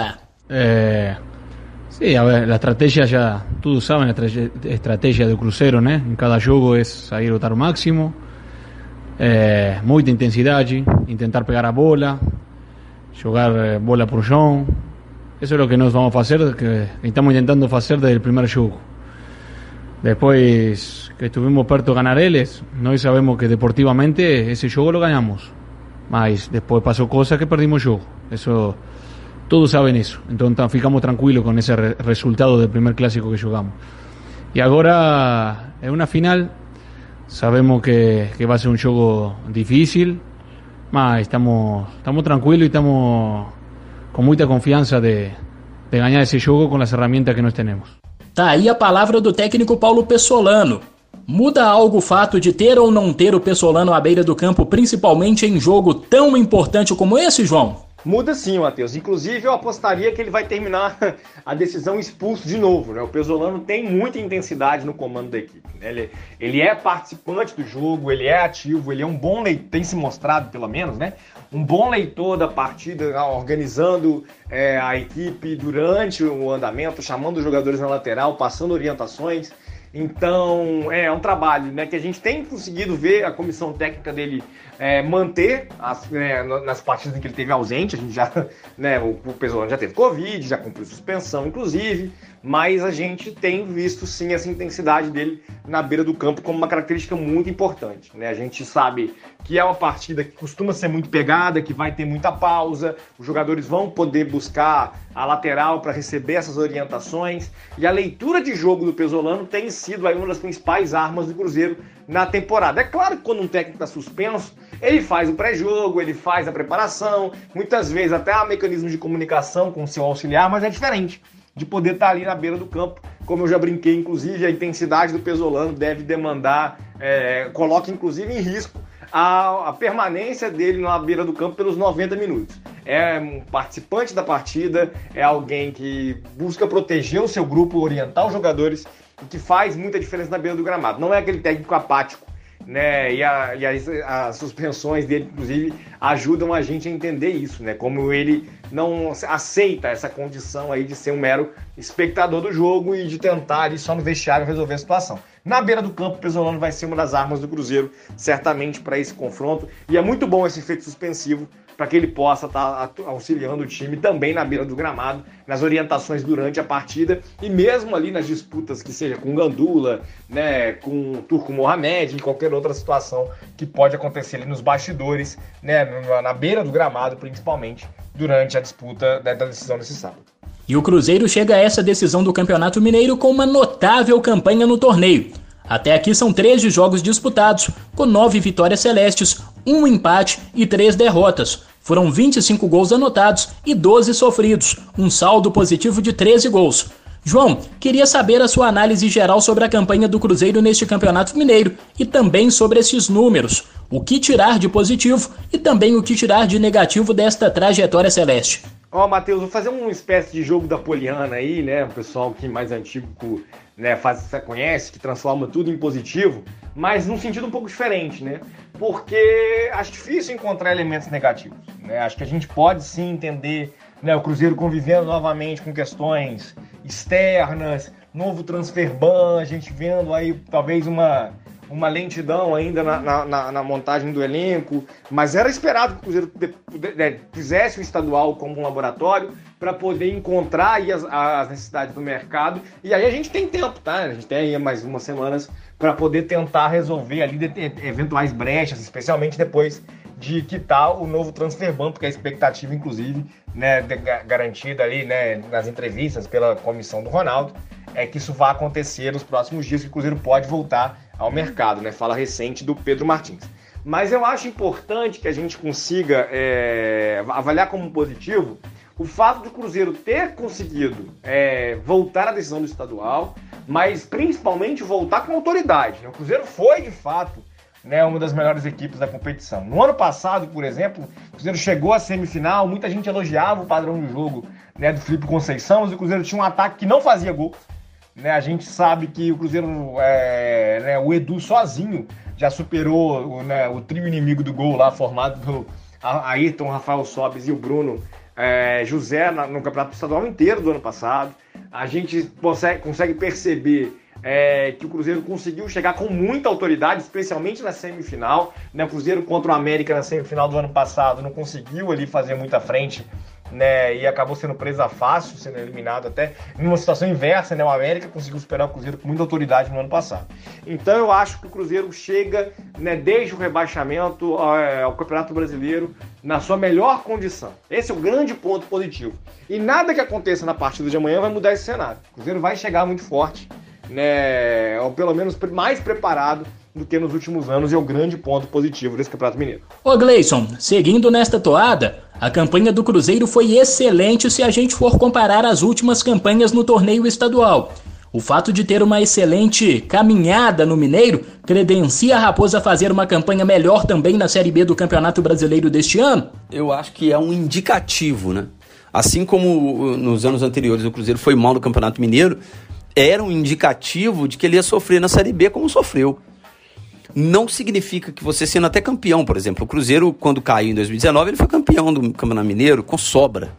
É, Sí, a ver, la estrategia ya, todos saben, la estrategia del crucero, ¿no? En cada juego es salir a al máximo, eh, mucha intensidad, intentar pegar a bola, jugar eh, bola por chão. Eso es lo que nos vamos a hacer, que estamos intentando hacer desde el primer juego. Después que estuvimos perto de ganar eles, nós sabemos que deportivamente ese juego lo ganamos. Mas después pasó cosas que perdimos juego. Eso, todos saben eso. Entonces ficamos tranquilos con ese re resultado del primer clásico que jugamos. Y agora é una final. Sabemos que, que va a ser un juego difícil, mas estamos, estamos tranquilos y estamos con mucha confianza de, de ganhar esse jogo com as ferramentas que nós temos. Tá aí a palavra do técnico Paulo Pessolano. Muda algo o fato de ter ou não ter o Pessolano à beira do campo, principalmente em jogo tão importante como esse, João? Muda sim, Matheus. Inclusive, eu apostaria que ele vai terminar a decisão expulso de novo. Né? O Pesolano tem muita intensidade no comando da equipe. Né? Ele, ele é participante do jogo, ele é ativo, ele é um bom leitor, tem se mostrado pelo menos, né? Um bom leitor da partida, organizando é, a equipe durante o andamento, chamando os jogadores na lateral, passando orientações. Então, é, é um trabalho né, que a gente tem conseguido ver a comissão técnica dele é, manter as, né, nas partidas em que ele teve ausente. A gente já, né, o, o Pesolano já teve Covid, já cumpriu suspensão, inclusive mas a gente tem visto sim essa intensidade dele na beira do campo como uma característica muito importante. Né? A gente sabe que é uma partida que costuma ser muito pegada, que vai ter muita pausa, os jogadores vão poder buscar a lateral para receber essas orientações, e a leitura de jogo do Pesolano tem sido aí uma das principais armas do Cruzeiro na temporada. É claro que quando um técnico está suspenso, ele faz o pré-jogo, ele faz a preparação, muitas vezes até há mecanismos de comunicação com o seu auxiliar, mas é diferente de poder estar ali na beira do campo. Como eu já brinquei, inclusive, a intensidade do Pesolano deve demandar, é, coloca inclusive em risco a, a, permanência dele na beira do campo pelos 90 minutos. É um participante da partida, é alguém que busca proteger o seu grupo, orientar os jogadores, e que faz muita diferença na beira do gramado. Não é aquele técnico apático né? E, a, e as, as, suspensões dele, inclusive, ajudam a gente a entender isso, né? Como ele não aceita essa condição aí de ser um mero espectador do jogo e de tentar ali só no vestiário resolver a situação. Na beira do campo, o Pesolano vai ser uma das armas do Cruzeiro, certamente, para esse confronto. E é muito bom esse efeito suspensivo para que ele possa estar tá auxiliando o time também na beira do gramado, nas orientações durante a partida e mesmo ali nas disputas que seja com Gandula, né, com Turco Mohamed, em qualquer outra situação que pode acontecer ali nos bastidores, né, na beira do gramado principalmente, durante a disputa da decisão desse sábado. E o Cruzeiro chega a essa decisão do Campeonato Mineiro com uma notável campanha no torneio. Até aqui são 13 jogos disputados, com 9 vitórias celestes, um empate e três derrotas. Foram 25 gols anotados e 12 sofridos, um saldo positivo de 13 gols. João, queria saber a sua análise geral sobre a campanha do Cruzeiro neste Campeonato Mineiro e também sobre esses números. O que tirar de positivo e também o que tirar de negativo desta trajetória celeste. Ó, oh, Matheus, vou fazer uma espécie de jogo da Poliana aí, né? O pessoal que mais antigo né, faz, conhece, que transforma tudo em positivo, mas num sentido um pouco diferente, né? Porque acho difícil encontrar elementos negativos. Né? Acho que a gente pode sim entender né, o Cruzeiro convivendo novamente com questões externas, novo transfer ban, a gente vendo aí talvez uma uma lentidão ainda na, na, na, montagem do elenco, mas era esperado que o Cruzeiro fizesse o estadual como um laboratório para poder encontrar as, as, necessidades do mercado. E aí a gente tem tempo, tá? A gente tem aí mais umas semanas para poder tentar resolver ali eventuais brechas, especialmente depois de quitar o novo transfer ban, porque a expectativa, inclusive, né, garantida ali né, nas entrevistas pela comissão do Ronaldo, é que isso vá acontecer nos próximos dias, que o Cruzeiro pode voltar ao mercado, né? Fala recente do Pedro Martins. Mas eu acho importante que a gente consiga é, avaliar como positivo o fato do Cruzeiro ter conseguido é, voltar à decisão do estadual, mas principalmente voltar com autoridade. Né? O Cruzeiro foi, de fato, né, uma das melhores equipes da competição. No ano passado, por exemplo, o Cruzeiro chegou à semifinal, muita gente elogiava o padrão de jogo né, do Felipe Conceição, mas o Cruzeiro tinha um ataque que não fazia gol. Né, a gente sabe que o Cruzeiro, é, né, o Edu sozinho já superou né, o trio inimigo do gol lá, formado pelo Ayrton, Rafael Sobes e o Bruno é, José no campeonato estadual inteiro do ano passado. A gente consegue, consegue perceber é, que o Cruzeiro conseguiu chegar com muita autoridade, especialmente na semifinal. Né? O Cruzeiro contra o América na semifinal do ano passado não conseguiu ali fazer muita frente né, e acabou sendo presa fácil, sendo eliminado até em uma situação inversa, né, o América conseguiu superar o Cruzeiro com muita autoridade no ano passado. Então eu acho que o Cruzeiro chega, né, desde o rebaixamento ao, é, ao Campeonato Brasileiro na sua melhor condição. Esse é o grande ponto positivo. E nada que aconteça na partida de amanhã vai mudar esse cenário. O Cruzeiro vai chegar muito forte, né, ou pelo menos mais preparado do que nos últimos anos e é o grande ponto positivo desse Campeonato Mineiro. Ô Gleison, seguindo nesta toada, a campanha do Cruzeiro foi excelente se a gente for comparar as últimas campanhas no torneio estadual. O fato de ter uma excelente caminhada no Mineiro credencia a Raposa a fazer uma campanha melhor também na Série B do Campeonato Brasileiro deste ano? Eu acho que é um indicativo, né? Assim como nos anos anteriores o Cruzeiro foi mal no Campeonato Mineiro, era um indicativo de que ele ia sofrer na Série B como sofreu não significa que você sendo até campeão, por exemplo. O Cruzeiro, quando caiu em 2019, ele foi campeão do Campeonato Mineiro com sobra.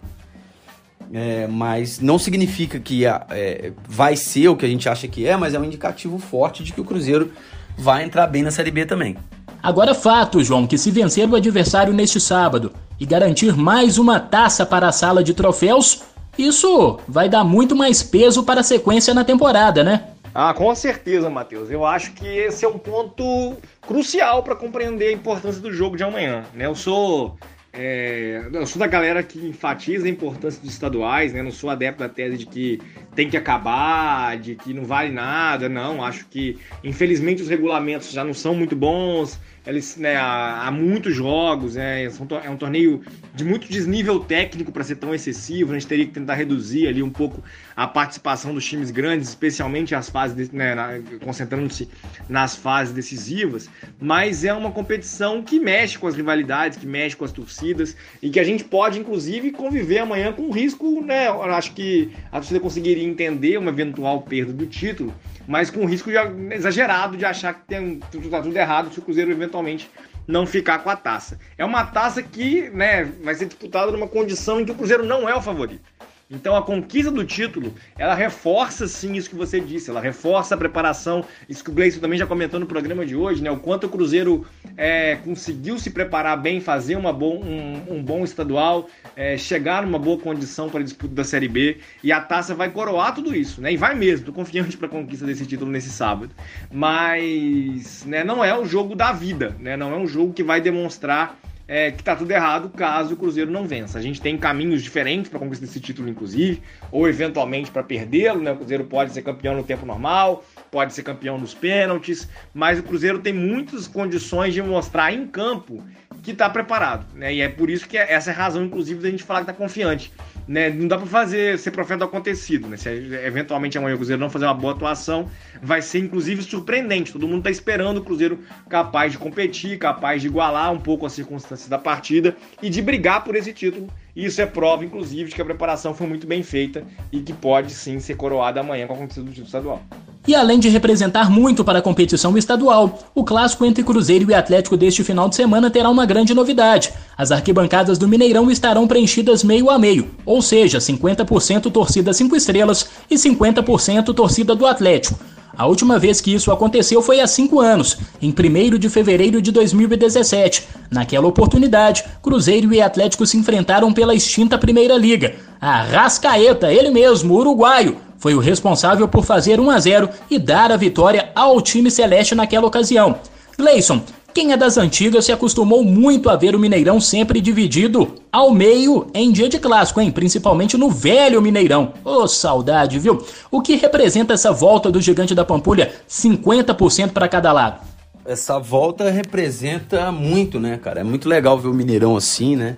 É, mas não significa que é, vai ser o que a gente acha que é, mas é um indicativo forte de que o Cruzeiro vai entrar bem na Série B também. Agora, fato, João, que se vencer o adversário neste sábado e garantir mais uma taça para a sala de troféus, isso vai dar muito mais peso para a sequência na temporada, né? Ah, com certeza, Matheus. Eu acho que esse é um ponto crucial para compreender a importância do jogo de amanhã. Né? Eu sou é, eu sou da galera que enfatiza a importância dos estaduais, né? Não sou adepto da tese de que tem que acabar, de que não vale nada. Não, acho que infelizmente os regulamentos já não são muito bons eles, né, há, há, muitos jogos, né, é um torneio de muito desnível técnico para ser tão excessivo, a gente teria que tentar reduzir ali um pouco a participação dos times grandes, especialmente as fases, né, concentrando-se nas fases decisivas, mas é uma competição que mexe com as rivalidades, que mexe com as torcidas e que a gente pode, inclusive, conviver amanhã com risco, né, acho que a torcida conseguiria entender uma eventual perda do título, mas com risco exagerado de achar que tem, tá tudo errado se o Cruzeiro eventualmente não ficar com a taça. É uma taça que né, vai ser disputada numa condição em que o Cruzeiro não é o favorito. Então a conquista do título, ela reforça sim isso que você disse, ela reforça a preparação, isso que o Gleison também já comentou no programa de hoje, né? O quanto o Cruzeiro é, conseguiu se preparar bem, fazer uma bom, um, um bom estadual, é, chegar numa boa condição para a disputa da Série B, e a taça vai coroar tudo isso, né? E vai mesmo, tô confiante para a conquista desse título nesse sábado. Mas né, não é o jogo da vida, né? Não é um jogo que vai demonstrar é, que tá tudo errado caso o Cruzeiro não vença. A gente tem caminhos diferentes para conquistar esse título, inclusive, ou eventualmente para perdê-lo, né? O Cruzeiro pode ser campeão no tempo normal, pode ser campeão nos pênaltis, mas o Cruzeiro tem muitas condições de mostrar em campo que está preparado, né? E é por isso que é, essa é a razão, inclusive, da gente falar que está confiante né, não dá para fazer ser profeta do acontecido, né? Se eventualmente amanhã o Cruzeiro não fazer uma boa atuação, vai ser inclusive surpreendente. Todo mundo está esperando o Cruzeiro capaz de competir, capaz de igualar um pouco as circunstâncias da partida e de brigar por esse título. Isso é prova, inclusive, de que a preparação foi muito bem feita e que pode sim ser coroada amanhã com a conquista do título estadual. E além de representar muito para a competição estadual, o clássico entre Cruzeiro e Atlético deste final de semana terá uma grande novidade. As arquibancadas do Mineirão estarão preenchidas meio a meio, ou seja, 50% torcida 5 estrelas e 50% torcida do Atlético. A última vez que isso aconteceu foi há cinco anos, em 1 de fevereiro de 2017. Naquela oportunidade, Cruzeiro e Atlético se enfrentaram pela extinta Primeira Liga. A Rascaeta, ele mesmo, uruguaio, foi o responsável por fazer 1 a 0 e dar a vitória ao time celeste naquela ocasião. Gleison, quem é das antigas se acostumou muito a ver o Mineirão sempre dividido ao meio em dia de clássico, hein? Principalmente no velho Mineirão. Ô, oh, saudade, viu? O que representa essa volta do gigante da Pampulha? 50% para cada lado. Essa volta representa muito, né, cara? É muito legal ver o Mineirão assim, né?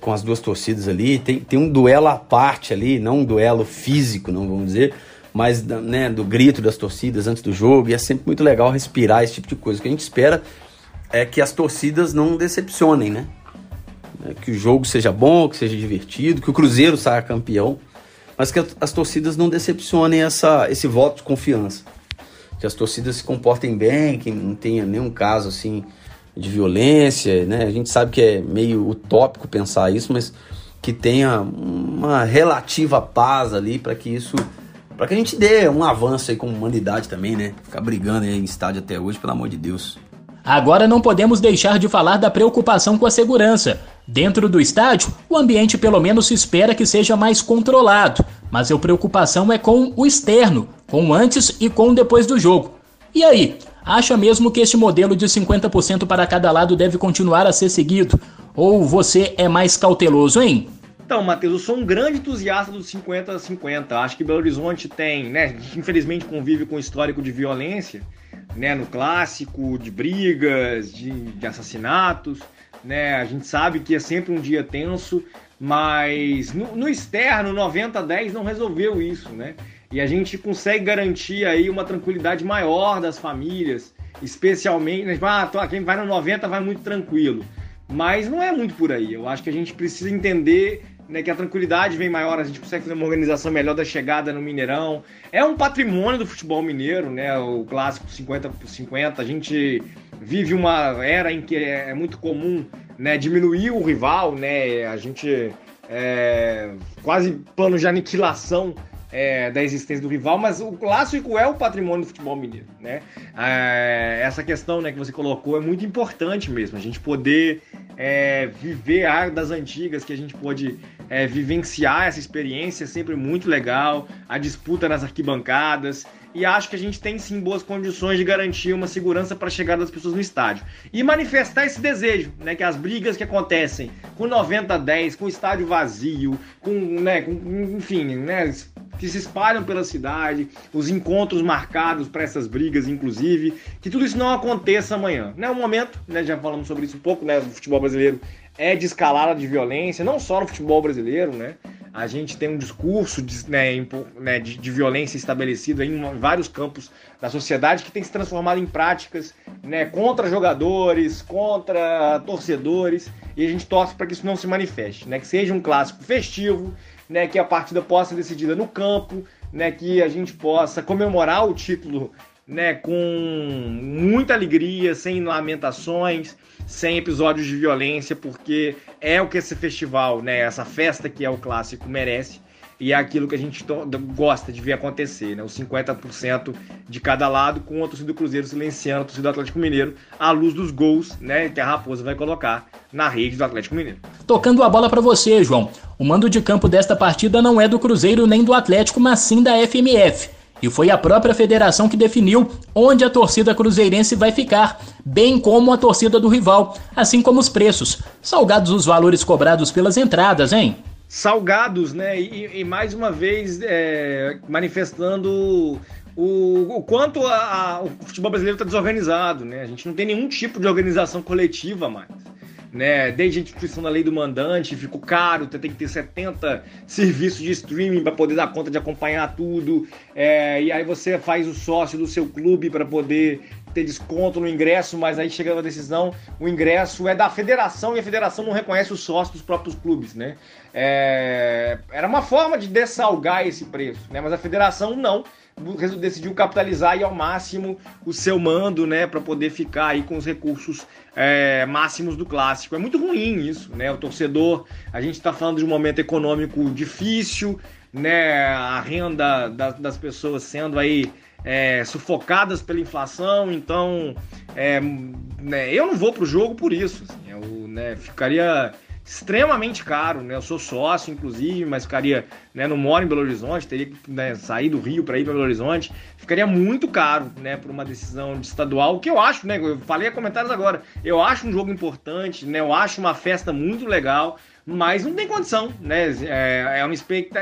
Com as duas torcidas ali. Tem, tem um duelo à parte ali, não um duelo físico, não vamos dizer mais né, do grito das torcidas antes do jogo, e é sempre muito legal respirar esse tipo de coisa. O que a gente espera é que as torcidas não decepcionem, né? É, que o jogo seja bom, que seja divertido, que o Cruzeiro saia campeão, mas que as torcidas não decepcionem essa, esse voto de confiança. Que as torcidas se comportem bem, que não tenha nenhum caso assim de violência, né? A gente sabe que é meio utópico pensar isso, mas que tenha uma relativa paz ali para que isso para que a gente dê um avanço aí como humanidade também, né? Ficar brigando aí em estádio até hoje, pelo amor de Deus. Agora não podemos deixar de falar da preocupação com a segurança. Dentro do estádio, o ambiente pelo menos se espera que seja mais controlado, mas a preocupação é com o externo, com o antes e com o depois do jogo. E aí, acha mesmo que este modelo de 50% para cada lado deve continuar a ser seguido? Ou você é mais cauteloso, hein? Então, Matheus, eu sou um grande entusiasta dos 50 a 50. Acho que Belo Horizonte tem, né, infelizmente convive com um histórico de violência, né, no clássico, de brigas, de, de assassinatos, né? A gente sabe que é sempre um dia tenso, mas no, no externo, 90 a 10 não resolveu isso, né? E a gente consegue garantir aí uma tranquilidade maior das famílias, especialmente, né? ah, quem vai no 90 vai muito tranquilo. Mas não é muito por aí. Eu acho que a gente precisa entender né, que a tranquilidade vem maior, a gente consegue fazer uma organização melhor da chegada no Mineirão. É um patrimônio do futebol mineiro, né? O clássico 50 por 50. A gente vive uma era em que é, é muito comum né, diminuir o rival, né? A gente é, quase plano de aniquilação é, da existência do rival, mas o clássico é o patrimônio do futebol mineiro, né? É, essa questão né, que você colocou é muito importante mesmo, a gente poder é, viver a das antigas, que a gente pode é, vivenciar essa experiência, é sempre muito legal, a disputa nas arquibancadas, e acho que a gente tem sim boas condições de garantir uma segurança para a chegada das pessoas no estádio. E manifestar esse desejo, né, que as brigas que acontecem com 90 a 10, com estádio vazio, com, né, com enfim, né, que se espalham pela cidade, os encontros marcados para essas brigas, inclusive, que tudo isso não aconteça amanhã. Né, o momento, né, já falamos sobre isso um pouco, né, do futebol brasileiro é de escalada de violência, não só no futebol brasileiro, né? A gente tem um discurso de, né, né, de, de violência estabelecido em vários campos da sociedade que tem se transformado em práticas né, contra jogadores, contra torcedores, e a gente torce para que isso não se manifeste, né? Que seja um clássico festivo, né, que a partida possa ser decidida no campo, né, que a gente possa comemorar o título né, com muita alegria, sem lamentações, sem episódios de violência, porque é o que esse festival, né, essa festa que é o clássico merece. E é aquilo que a gente gosta de ver acontecer, né? Os 50% de cada lado, com a torcida do Cruzeiro silenciando a torcida do Atlético Mineiro, à luz dos gols, né? Que a Raposa vai colocar na rede do Atlético Mineiro. Tocando a bola para você, João. O mando de campo desta partida não é do Cruzeiro nem do Atlético, mas sim da FMF. E foi a própria federação que definiu onde a torcida cruzeirense vai ficar, bem como a torcida do rival, assim como os preços. Salgados os valores cobrados pelas entradas, hein? Salgados, né? E, e mais uma vez é, manifestando o, o, quanto a, a, o futebol brasileiro está desorganizado, né? A gente não tem nenhum tipo de organização coletiva mais né? Desde a instituição da lei do mandante, ficou caro, tem que ter 70 serviços de streaming para poder dar conta de acompanhar tudo. É, e aí você faz o sócio do seu clube para poder ter desconto no ingresso, mas aí chega a decisão, o ingresso é da federação e a federação não reconhece os sócios dos próprios clubes, né? É, era uma forma de dessalgar esse preço, né? Mas a federação não decidiu capitalizar aí ao máximo o seu mando, né, para poder ficar aí com os recursos é, máximos do clássico. É muito ruim isso, né? O torcedor, a gente está falando de um momento econômico difícil, né? A renda da, das pessoas sendo aí é, sufocadas pela inflação, então é, né, eu não vou pro jogo por isso. Assim, eu né, ficaria extremamente caro, né? Eu sou sócio, inclusive, mas ficaria, né? Não moro em Belo Horizonte, teria que né, sair do Rio para ir para Belo Horizonte, ficaria muito caro, né? Por uma decisão de estadual, que eu acho, né? Eu falei a comentários agora, eu acho um jogo importante, né? Eu acho uma festa muito legal, mas não tem condição, né? É, é uma,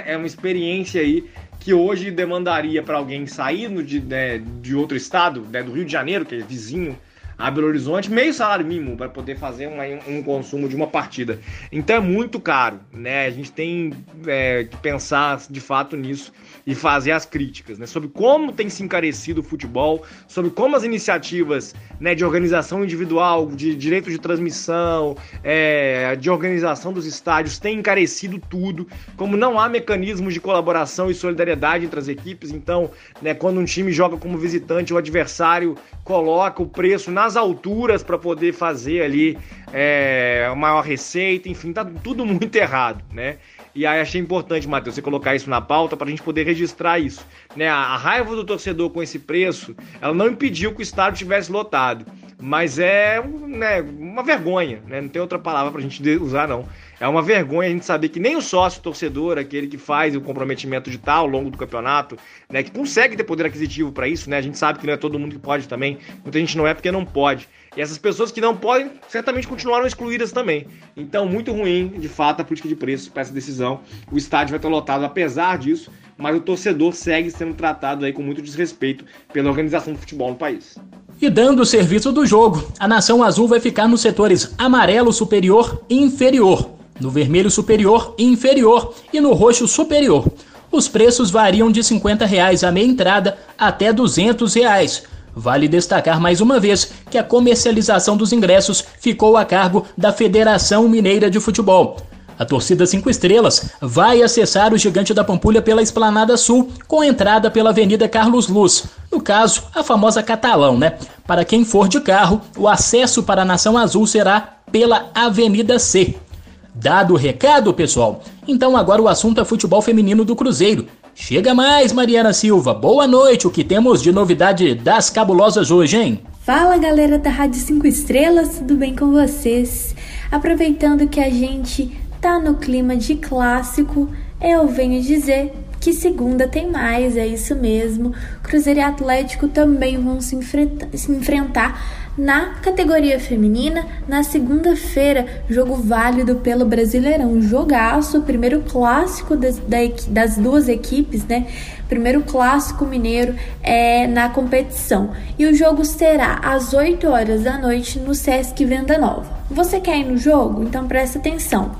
é uma experiência aí que hoje demandaria para alguém sair de, né, de outro estado, né, do Rio de Janeiro, que é vizinho a Belo Horizonte, meio salário mínimo para poder fazer uma, um consumo de uma partida. Então é muito caro, né? A gente tem é, que pensar de fato nisso e fazer as críticas, né? Sobre como tem se encarecido o futebol, sobre como as iniciativas né, de organização individual, de direito de transmissão, é, de organização dos estádios têm encarecido tudo, como não há mecanismos de colaboração e solidariedade entre as equipes, então, né, quando um time joga como visitante, o adversário coloca o preço na nas alturas para poder fazer ali é, maior receita, enfim, tá tudo muito errado, né? E aí achei importante, Matheus, você colocar isso na pauta para a gente poder registrar isso. Né? A, a, raiva do torcedor com esse preço, ela não impediu que o estádio tivesse lotado. Mas é né, uma vergonha, né? Não tem outra palavra pra gente usar, não. É uma vergonha a gente saber que nem o sócio torcedor, aquele que faz o comprometimento de estar ao longo do campeonato, né, que consegue ter poder aquisitivo para isso, né? A gente sabe que não é todo mundo que pode também. Muita gente não é porque não pode. E essas pessoas que não podem, certamente continuaram excluídas também. Então, muito ruim, de fato, a política de preços para essa decisão. O estádio vai estar lotado apesar disso, mas o torcedor segue sendo tratado aí com muito desrespeito pela organização do futebol no país. E dando o serviço do jogo, a Nação Azul vai ficar nos setores amarelo superior e inferior no vermelho superior e inferior e no roxo superior. Os preços variam de 50 reais a meia entrada até 200 reais. Vale destacar mais uma vez que a comercialização dos ingressos ficou a cargo da Federação Mineira de Futebol. A torcida 5 estrelas vai acessar o Gigante da Pampulha pela Esplanada Sul, com entrada pela Avenida Carlos Luz. No caso, a famosa Catalão, né? Para quem for de carro, o acesso para a Nação Azul será pela Avenida C. Dado o recado, pessoal, então agora o assunto é futebol feminino do Cruzeiro. Chega mais, Mariana Silva. Boa noite. O que temos de novidade das cabulosas hoje, hein? Fala, galera da Rádio 5 Estrelas, tudo bem com vocês? Aproveitando que a gente tá no clima de clássico, eu venho dizer que segunda tem mais, é isso mesmo. Cruzeiro e Atlético também vão se, enfrenta se enfrentar na categoria feminina, na segunda-feira, jogo válido pelo Brasileirão. Jogaço, primeiro clássico das, das duas equipes, né? Primeiro clássico mineiro é na competição. E o jogo será às 8 horas da noite no Sesc Venda Nova. Você quer ir no jogo? Então presta atenção.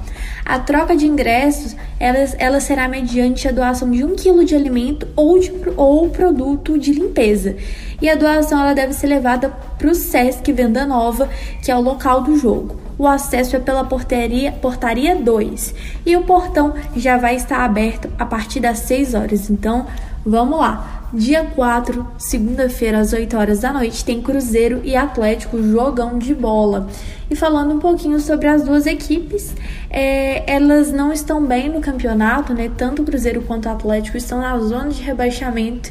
A troca de ingressos ela, ela será mediante a doação de um quilo de alimento ou, de, ou produto de limpeza. E a doação ela deve ser levada para o Sesc Venda Nova, que é o local do jogo. O acesso é pela portaria, portaria 2 e o portão já vai estar aberto a partir das 6 horas. Então, vamos lá. Dia 4, segunda-feira, às 8 horas da noite, tem Cruzeiro e Atlético jogão de bola. E falando um pouquinho sobre as duas equipes, é, elas não estão bem no campeonato, né? Tanto Cruzeiro quanto Atlético estão na zona de rebaixamento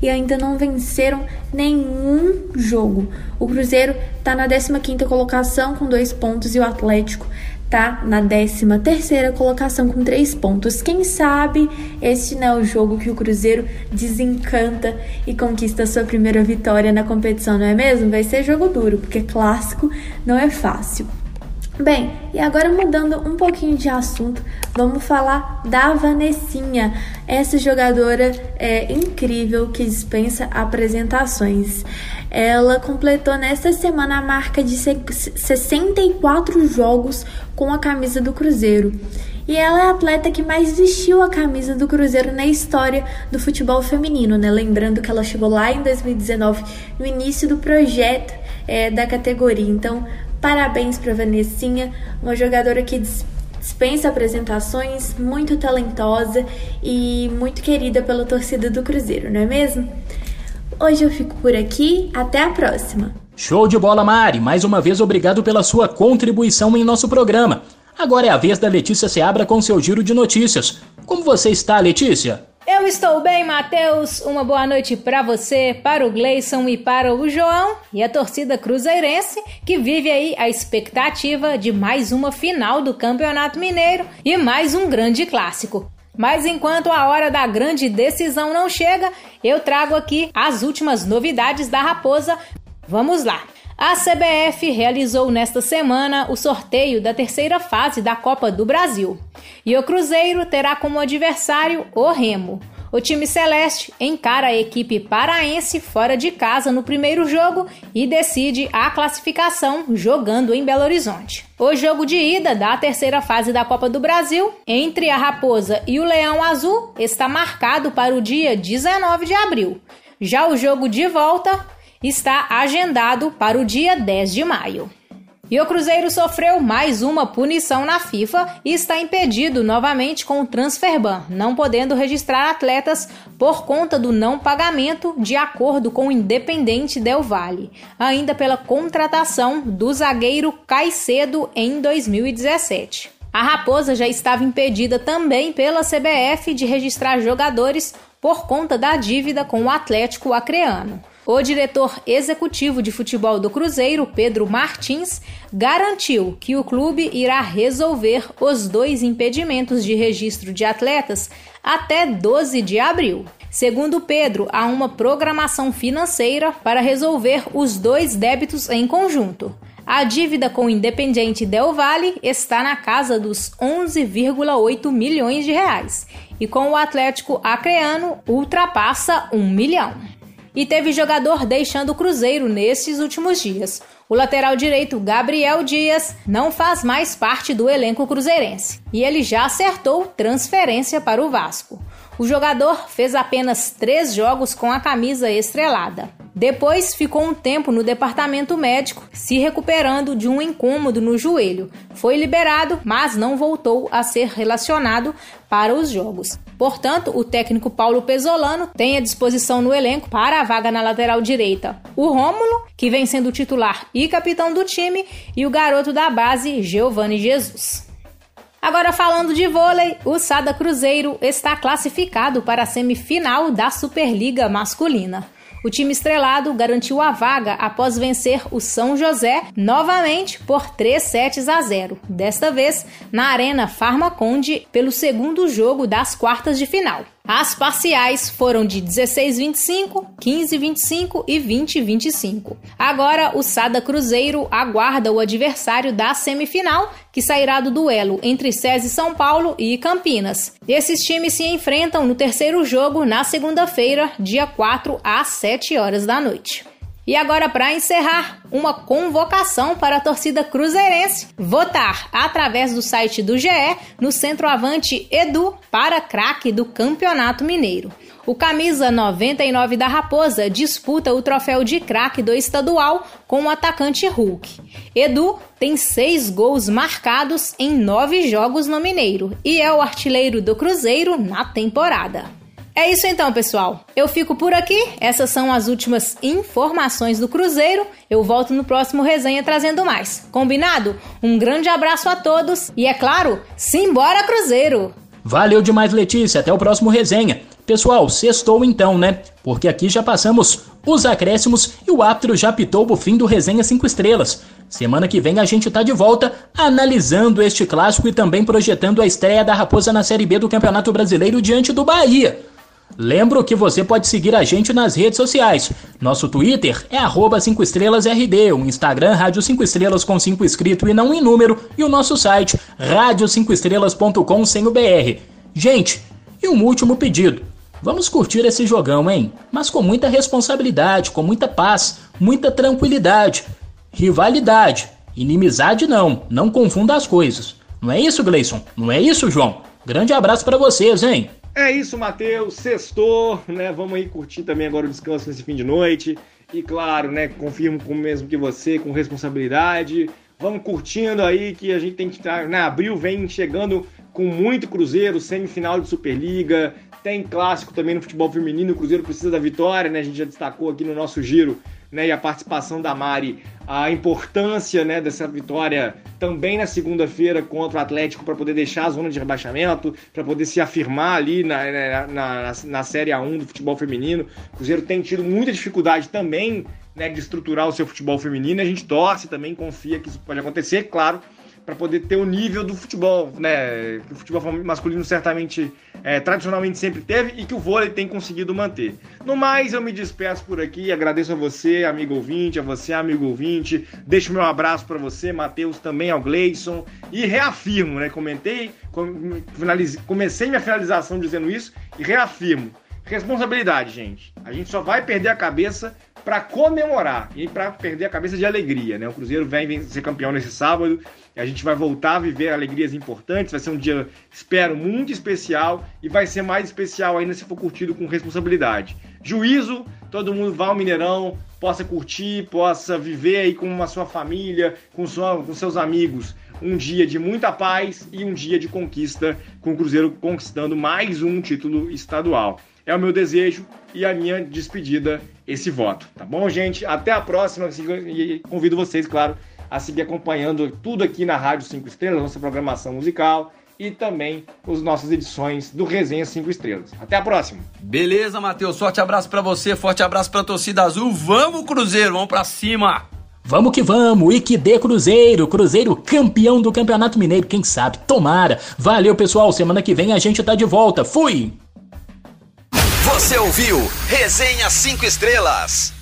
e ainda não venceram nenhum jogo. O Cruzeiro está na 15ª colocação com dois pontos e o Atlético tá na 13 terceira colocação com três pontos. Quem sabe este não é o jogo que o Cruzeiro desencanta e conquista sua primeira vitória na competição, não é mesmo? Vai ser jogo duro, porque clássico não é fácil. Bem, e agora mudando um pouquinho de assunto, vamos falar da Vanessinha, essa jogadora é incrível que dispensa apresentações. Ela completou nesta semana a marca de 64 jogos com a camisa do Cruzeiro. E ela é a atleta que mais vestiu a camisa do Cruzeiro na história do futebol feminino, né? Lembrando que ela chegou lá em 2019, no início do projeto é, da categoria. Então, Parabéns para Vanessinha, uma jogadora que dispensa apresentações, muito talentosa e muito querida pela torcida do Cruzeiro, não é mesmo? Hoje eu fico por aqui, até a próxima. Show de bola, Mari! Mais uma vez obrigado pela sua contribuição em nosso programa. Agora é a vez da Letícia Seabra com seu giro de notícias. Como você está, Letícia? Eu estou bem, Matheus. Uma boa noite para você, para o Gleison e para o João e a torcida cruzeirense que vive aí a expectativa de mais uma final do Campeonato Mineiro e mais um grande clássico. Mas enquanto a hora da grande decisão não chega, eu trago aqui as últimas novidades da Raposa. Vamos lá. A CBF realizou nesta semana o sorteio da terceira fase da Copa do Brasil. E o Cruzeiro terá como adversário o Remo. O time celeste encara a equipe paraense fora de casa no primeiro jogo e decide a classificação jogando em Belo Horizonte. O jogo de ida da terceira fase da Copa do Brasil entre a Raposa e o Leão Azul está marcado para o dia 19 de abril. Já o jogo de volta está agendado para o dia 10 de maio. E o Cruzeiro sofreu mais uma punição na FIFA e está impedido novamente com o transferban, não podendo registrar atletas por conta do não pagamento, de acordo com o Independente Del Valle, ainda pela contratação do zagueiro Caicedo em 2017. A Raposa já estava impedida também pela CBF de registrar jogadores por conta da dívida com o Atlético Acreano. O diretor executivo de futebol do Cruzeiro, Pedro Martins, garantiu que o clube irá resolver os dois impedimentos de registro de atletas até 12 de abril. Segundo Pedro, há uma programação financeira para resolver os dois débitos em conjunto. A dívida com o Independiente Del Valle está na casa dos 11,8 milhões de reais e com o Atlético Acreano ultrapassa um milhão. E teve jogador deixando o Cruzeiro nesses últimos dias. O lateral direito Gabriel Dias não faz mais parte do elenco cruzeirense e ele já acertou transferência para o Vasco. O jogador fez apenas três jogos com a camisa estrelada. Depois ficou um tempo no departamento médico, se recuperando de um incômodo no joelho. Foi liberado, mas não voltou a ser relacionado para os jogos. Portanto, o técnico Paulo Pesolano tem à disposição no elenco para a vaga na lateral direita o Rômulo, que vem sendo titular e capitão do time, e o garoto da base Giovanni Jesus. Agora falando de vôlei, o Sada Cruzeiro está classificado para a semifinal da Superliga Masculina. O time estrelado garantiu a vaga após vencer o São José novamente por 3 sets a 0, desta vez na Arena Farmaconde pelo segundo jogo das quartas de final. As parciais foram de 16-25, 15-25 e 20-25. Agora, o Sada Cruzeiro aguarda o adversário da semifinal, que sairá do duelo entre SESI São Paulo e Campinas. Esses times se enfrentam no terceiro jogo na segunda-feira, dia 4 às 7 horas da noite. E agora, para encerrar, uma convocação para a torcida cruzeirense votar através do site do GE no centroavante Edu para craque do Campeonato Mineiro. O camisa 99 da Raposa disputa o troféu de craque do estadual com o atacante Hulk. Edu tem seis gols marcados em nove jogos no Mineiro e é o artilheiro do Cruzeiro na temporada. É isso então, pessoal. Eu fico por aqui. Essas são as últimas informações do Cruzeiro. Eu volto no próximo resenha trazendo mais. Combinado? Um grande abraço a todos e, é claro, simbora Cruzeiro! Valeu demais, Letícia. Até o próximo resenha. Pessoal, sextou então, né? Porque aqui já passamos os acréscimos e o árbitro já pitou o fim do resenha 5 estrelas. Semana que vem a gente tá de volta analisando este clássico e também projetando a estreia da Raposa na Série B do Campeonato Brasileiro diante do Bahia. Lembro que você pode seguir a gente nas redes sociais. Nosso Twitter é arroba 5 estrelasRD, o Instagram Rádio 5 Estrelas com 5 escrito e não em número, e o nosso site rádio5estrelas.com sem o BR. Gente, e um último pedido. Vamos curtir esse jogão, hein? Mas com muita responsabilidade, com muita paz, muita tranquilidade. Rivalidade, inimizade não, não confunda as coisas. Não é isso, Gleison? Não é isso, João? Grande abraço para vocês, hein? É isso, Matheus. Sextou, né? Vamos aí curtir também agora o descanso nesse fim de noite. E claro, né? Confirmo com o mesmo que você, com responsabilidade. Vamos curtindo aí que a gente tem que estar. Né, abril vem chegando com muito Cruzeiro, semifinal de Superliga. Tem clássico também no futebol feminino. O Cruzeiro precisa da vitória, né? A gente já destacou aqui no nosso giro né, e a participação da Mari, a importância né, dessa vitória também na segunda-feira contra o Atlético para poder deixar a zona de rebaixamento, para poder se afirmar ali na, na, na, na Série A1 do futebol feminino. O Cruzeiro tem tido muita dificuldade também né, de estruturar o seu futebol feminino. A gente torce também, confia que isso pode acontecer, claro para poder ter o nível do futebol, né? Que o futebol masculino certamente, é, tradicionalmente sempre teve e que o vôlei tem conseguido manter. No mais, eu me despeço por aqui, agradeço a você, amigo ouvinte, a você, amigo ouvinte, deixo meu abraço para você, Matheus, também ao Gleison e reafirmo, né? Comentei, comecei minha finalização dizendo isso e reafirmo. Responsabilidade, gente. A gente só vai perder a cabeça para comemorar e para perder a cabeça de alegria, né? O Cruzeiro vem ser campeão nesse sábado a gente vai voltar a viver alegrias importantes. Vai ser um dia, espero, muito especial e vai ser mais especial ainda se for curtido com responsabilidade. Juízo, todo mundo vá ao Mineirão, possa curtir, possa viver aí com a sua família, com, sua, com seus amigos. Um dia de muita paz e um dia de conquista, com o Cruzeiro conquistando mais um título estadual. É o meu desejo e a minha despedida, esse voto. Tá bom, gente? Até a próxima e convido vocês, claro, a seguir acompanhando tudo aqui na Rádio 5 Estrelas, nossa programação musical e também as nossas edições do Resenha 5 Estrelas. Até a próxima. Beleza, Matheus. Forte abraço para você, forte abraço pra torcida azul. Vamos, Cruzeiro, vamos pra cima. Vamos que vamos, e que dê Cruzeiro, Cruzeiro campeão do Campeonato Mineiro, quem sabe, tomara. Valeu, pessoal, semana que vem a gente tá de volta, fui! Você ouviu Resenha 5 Estrelas.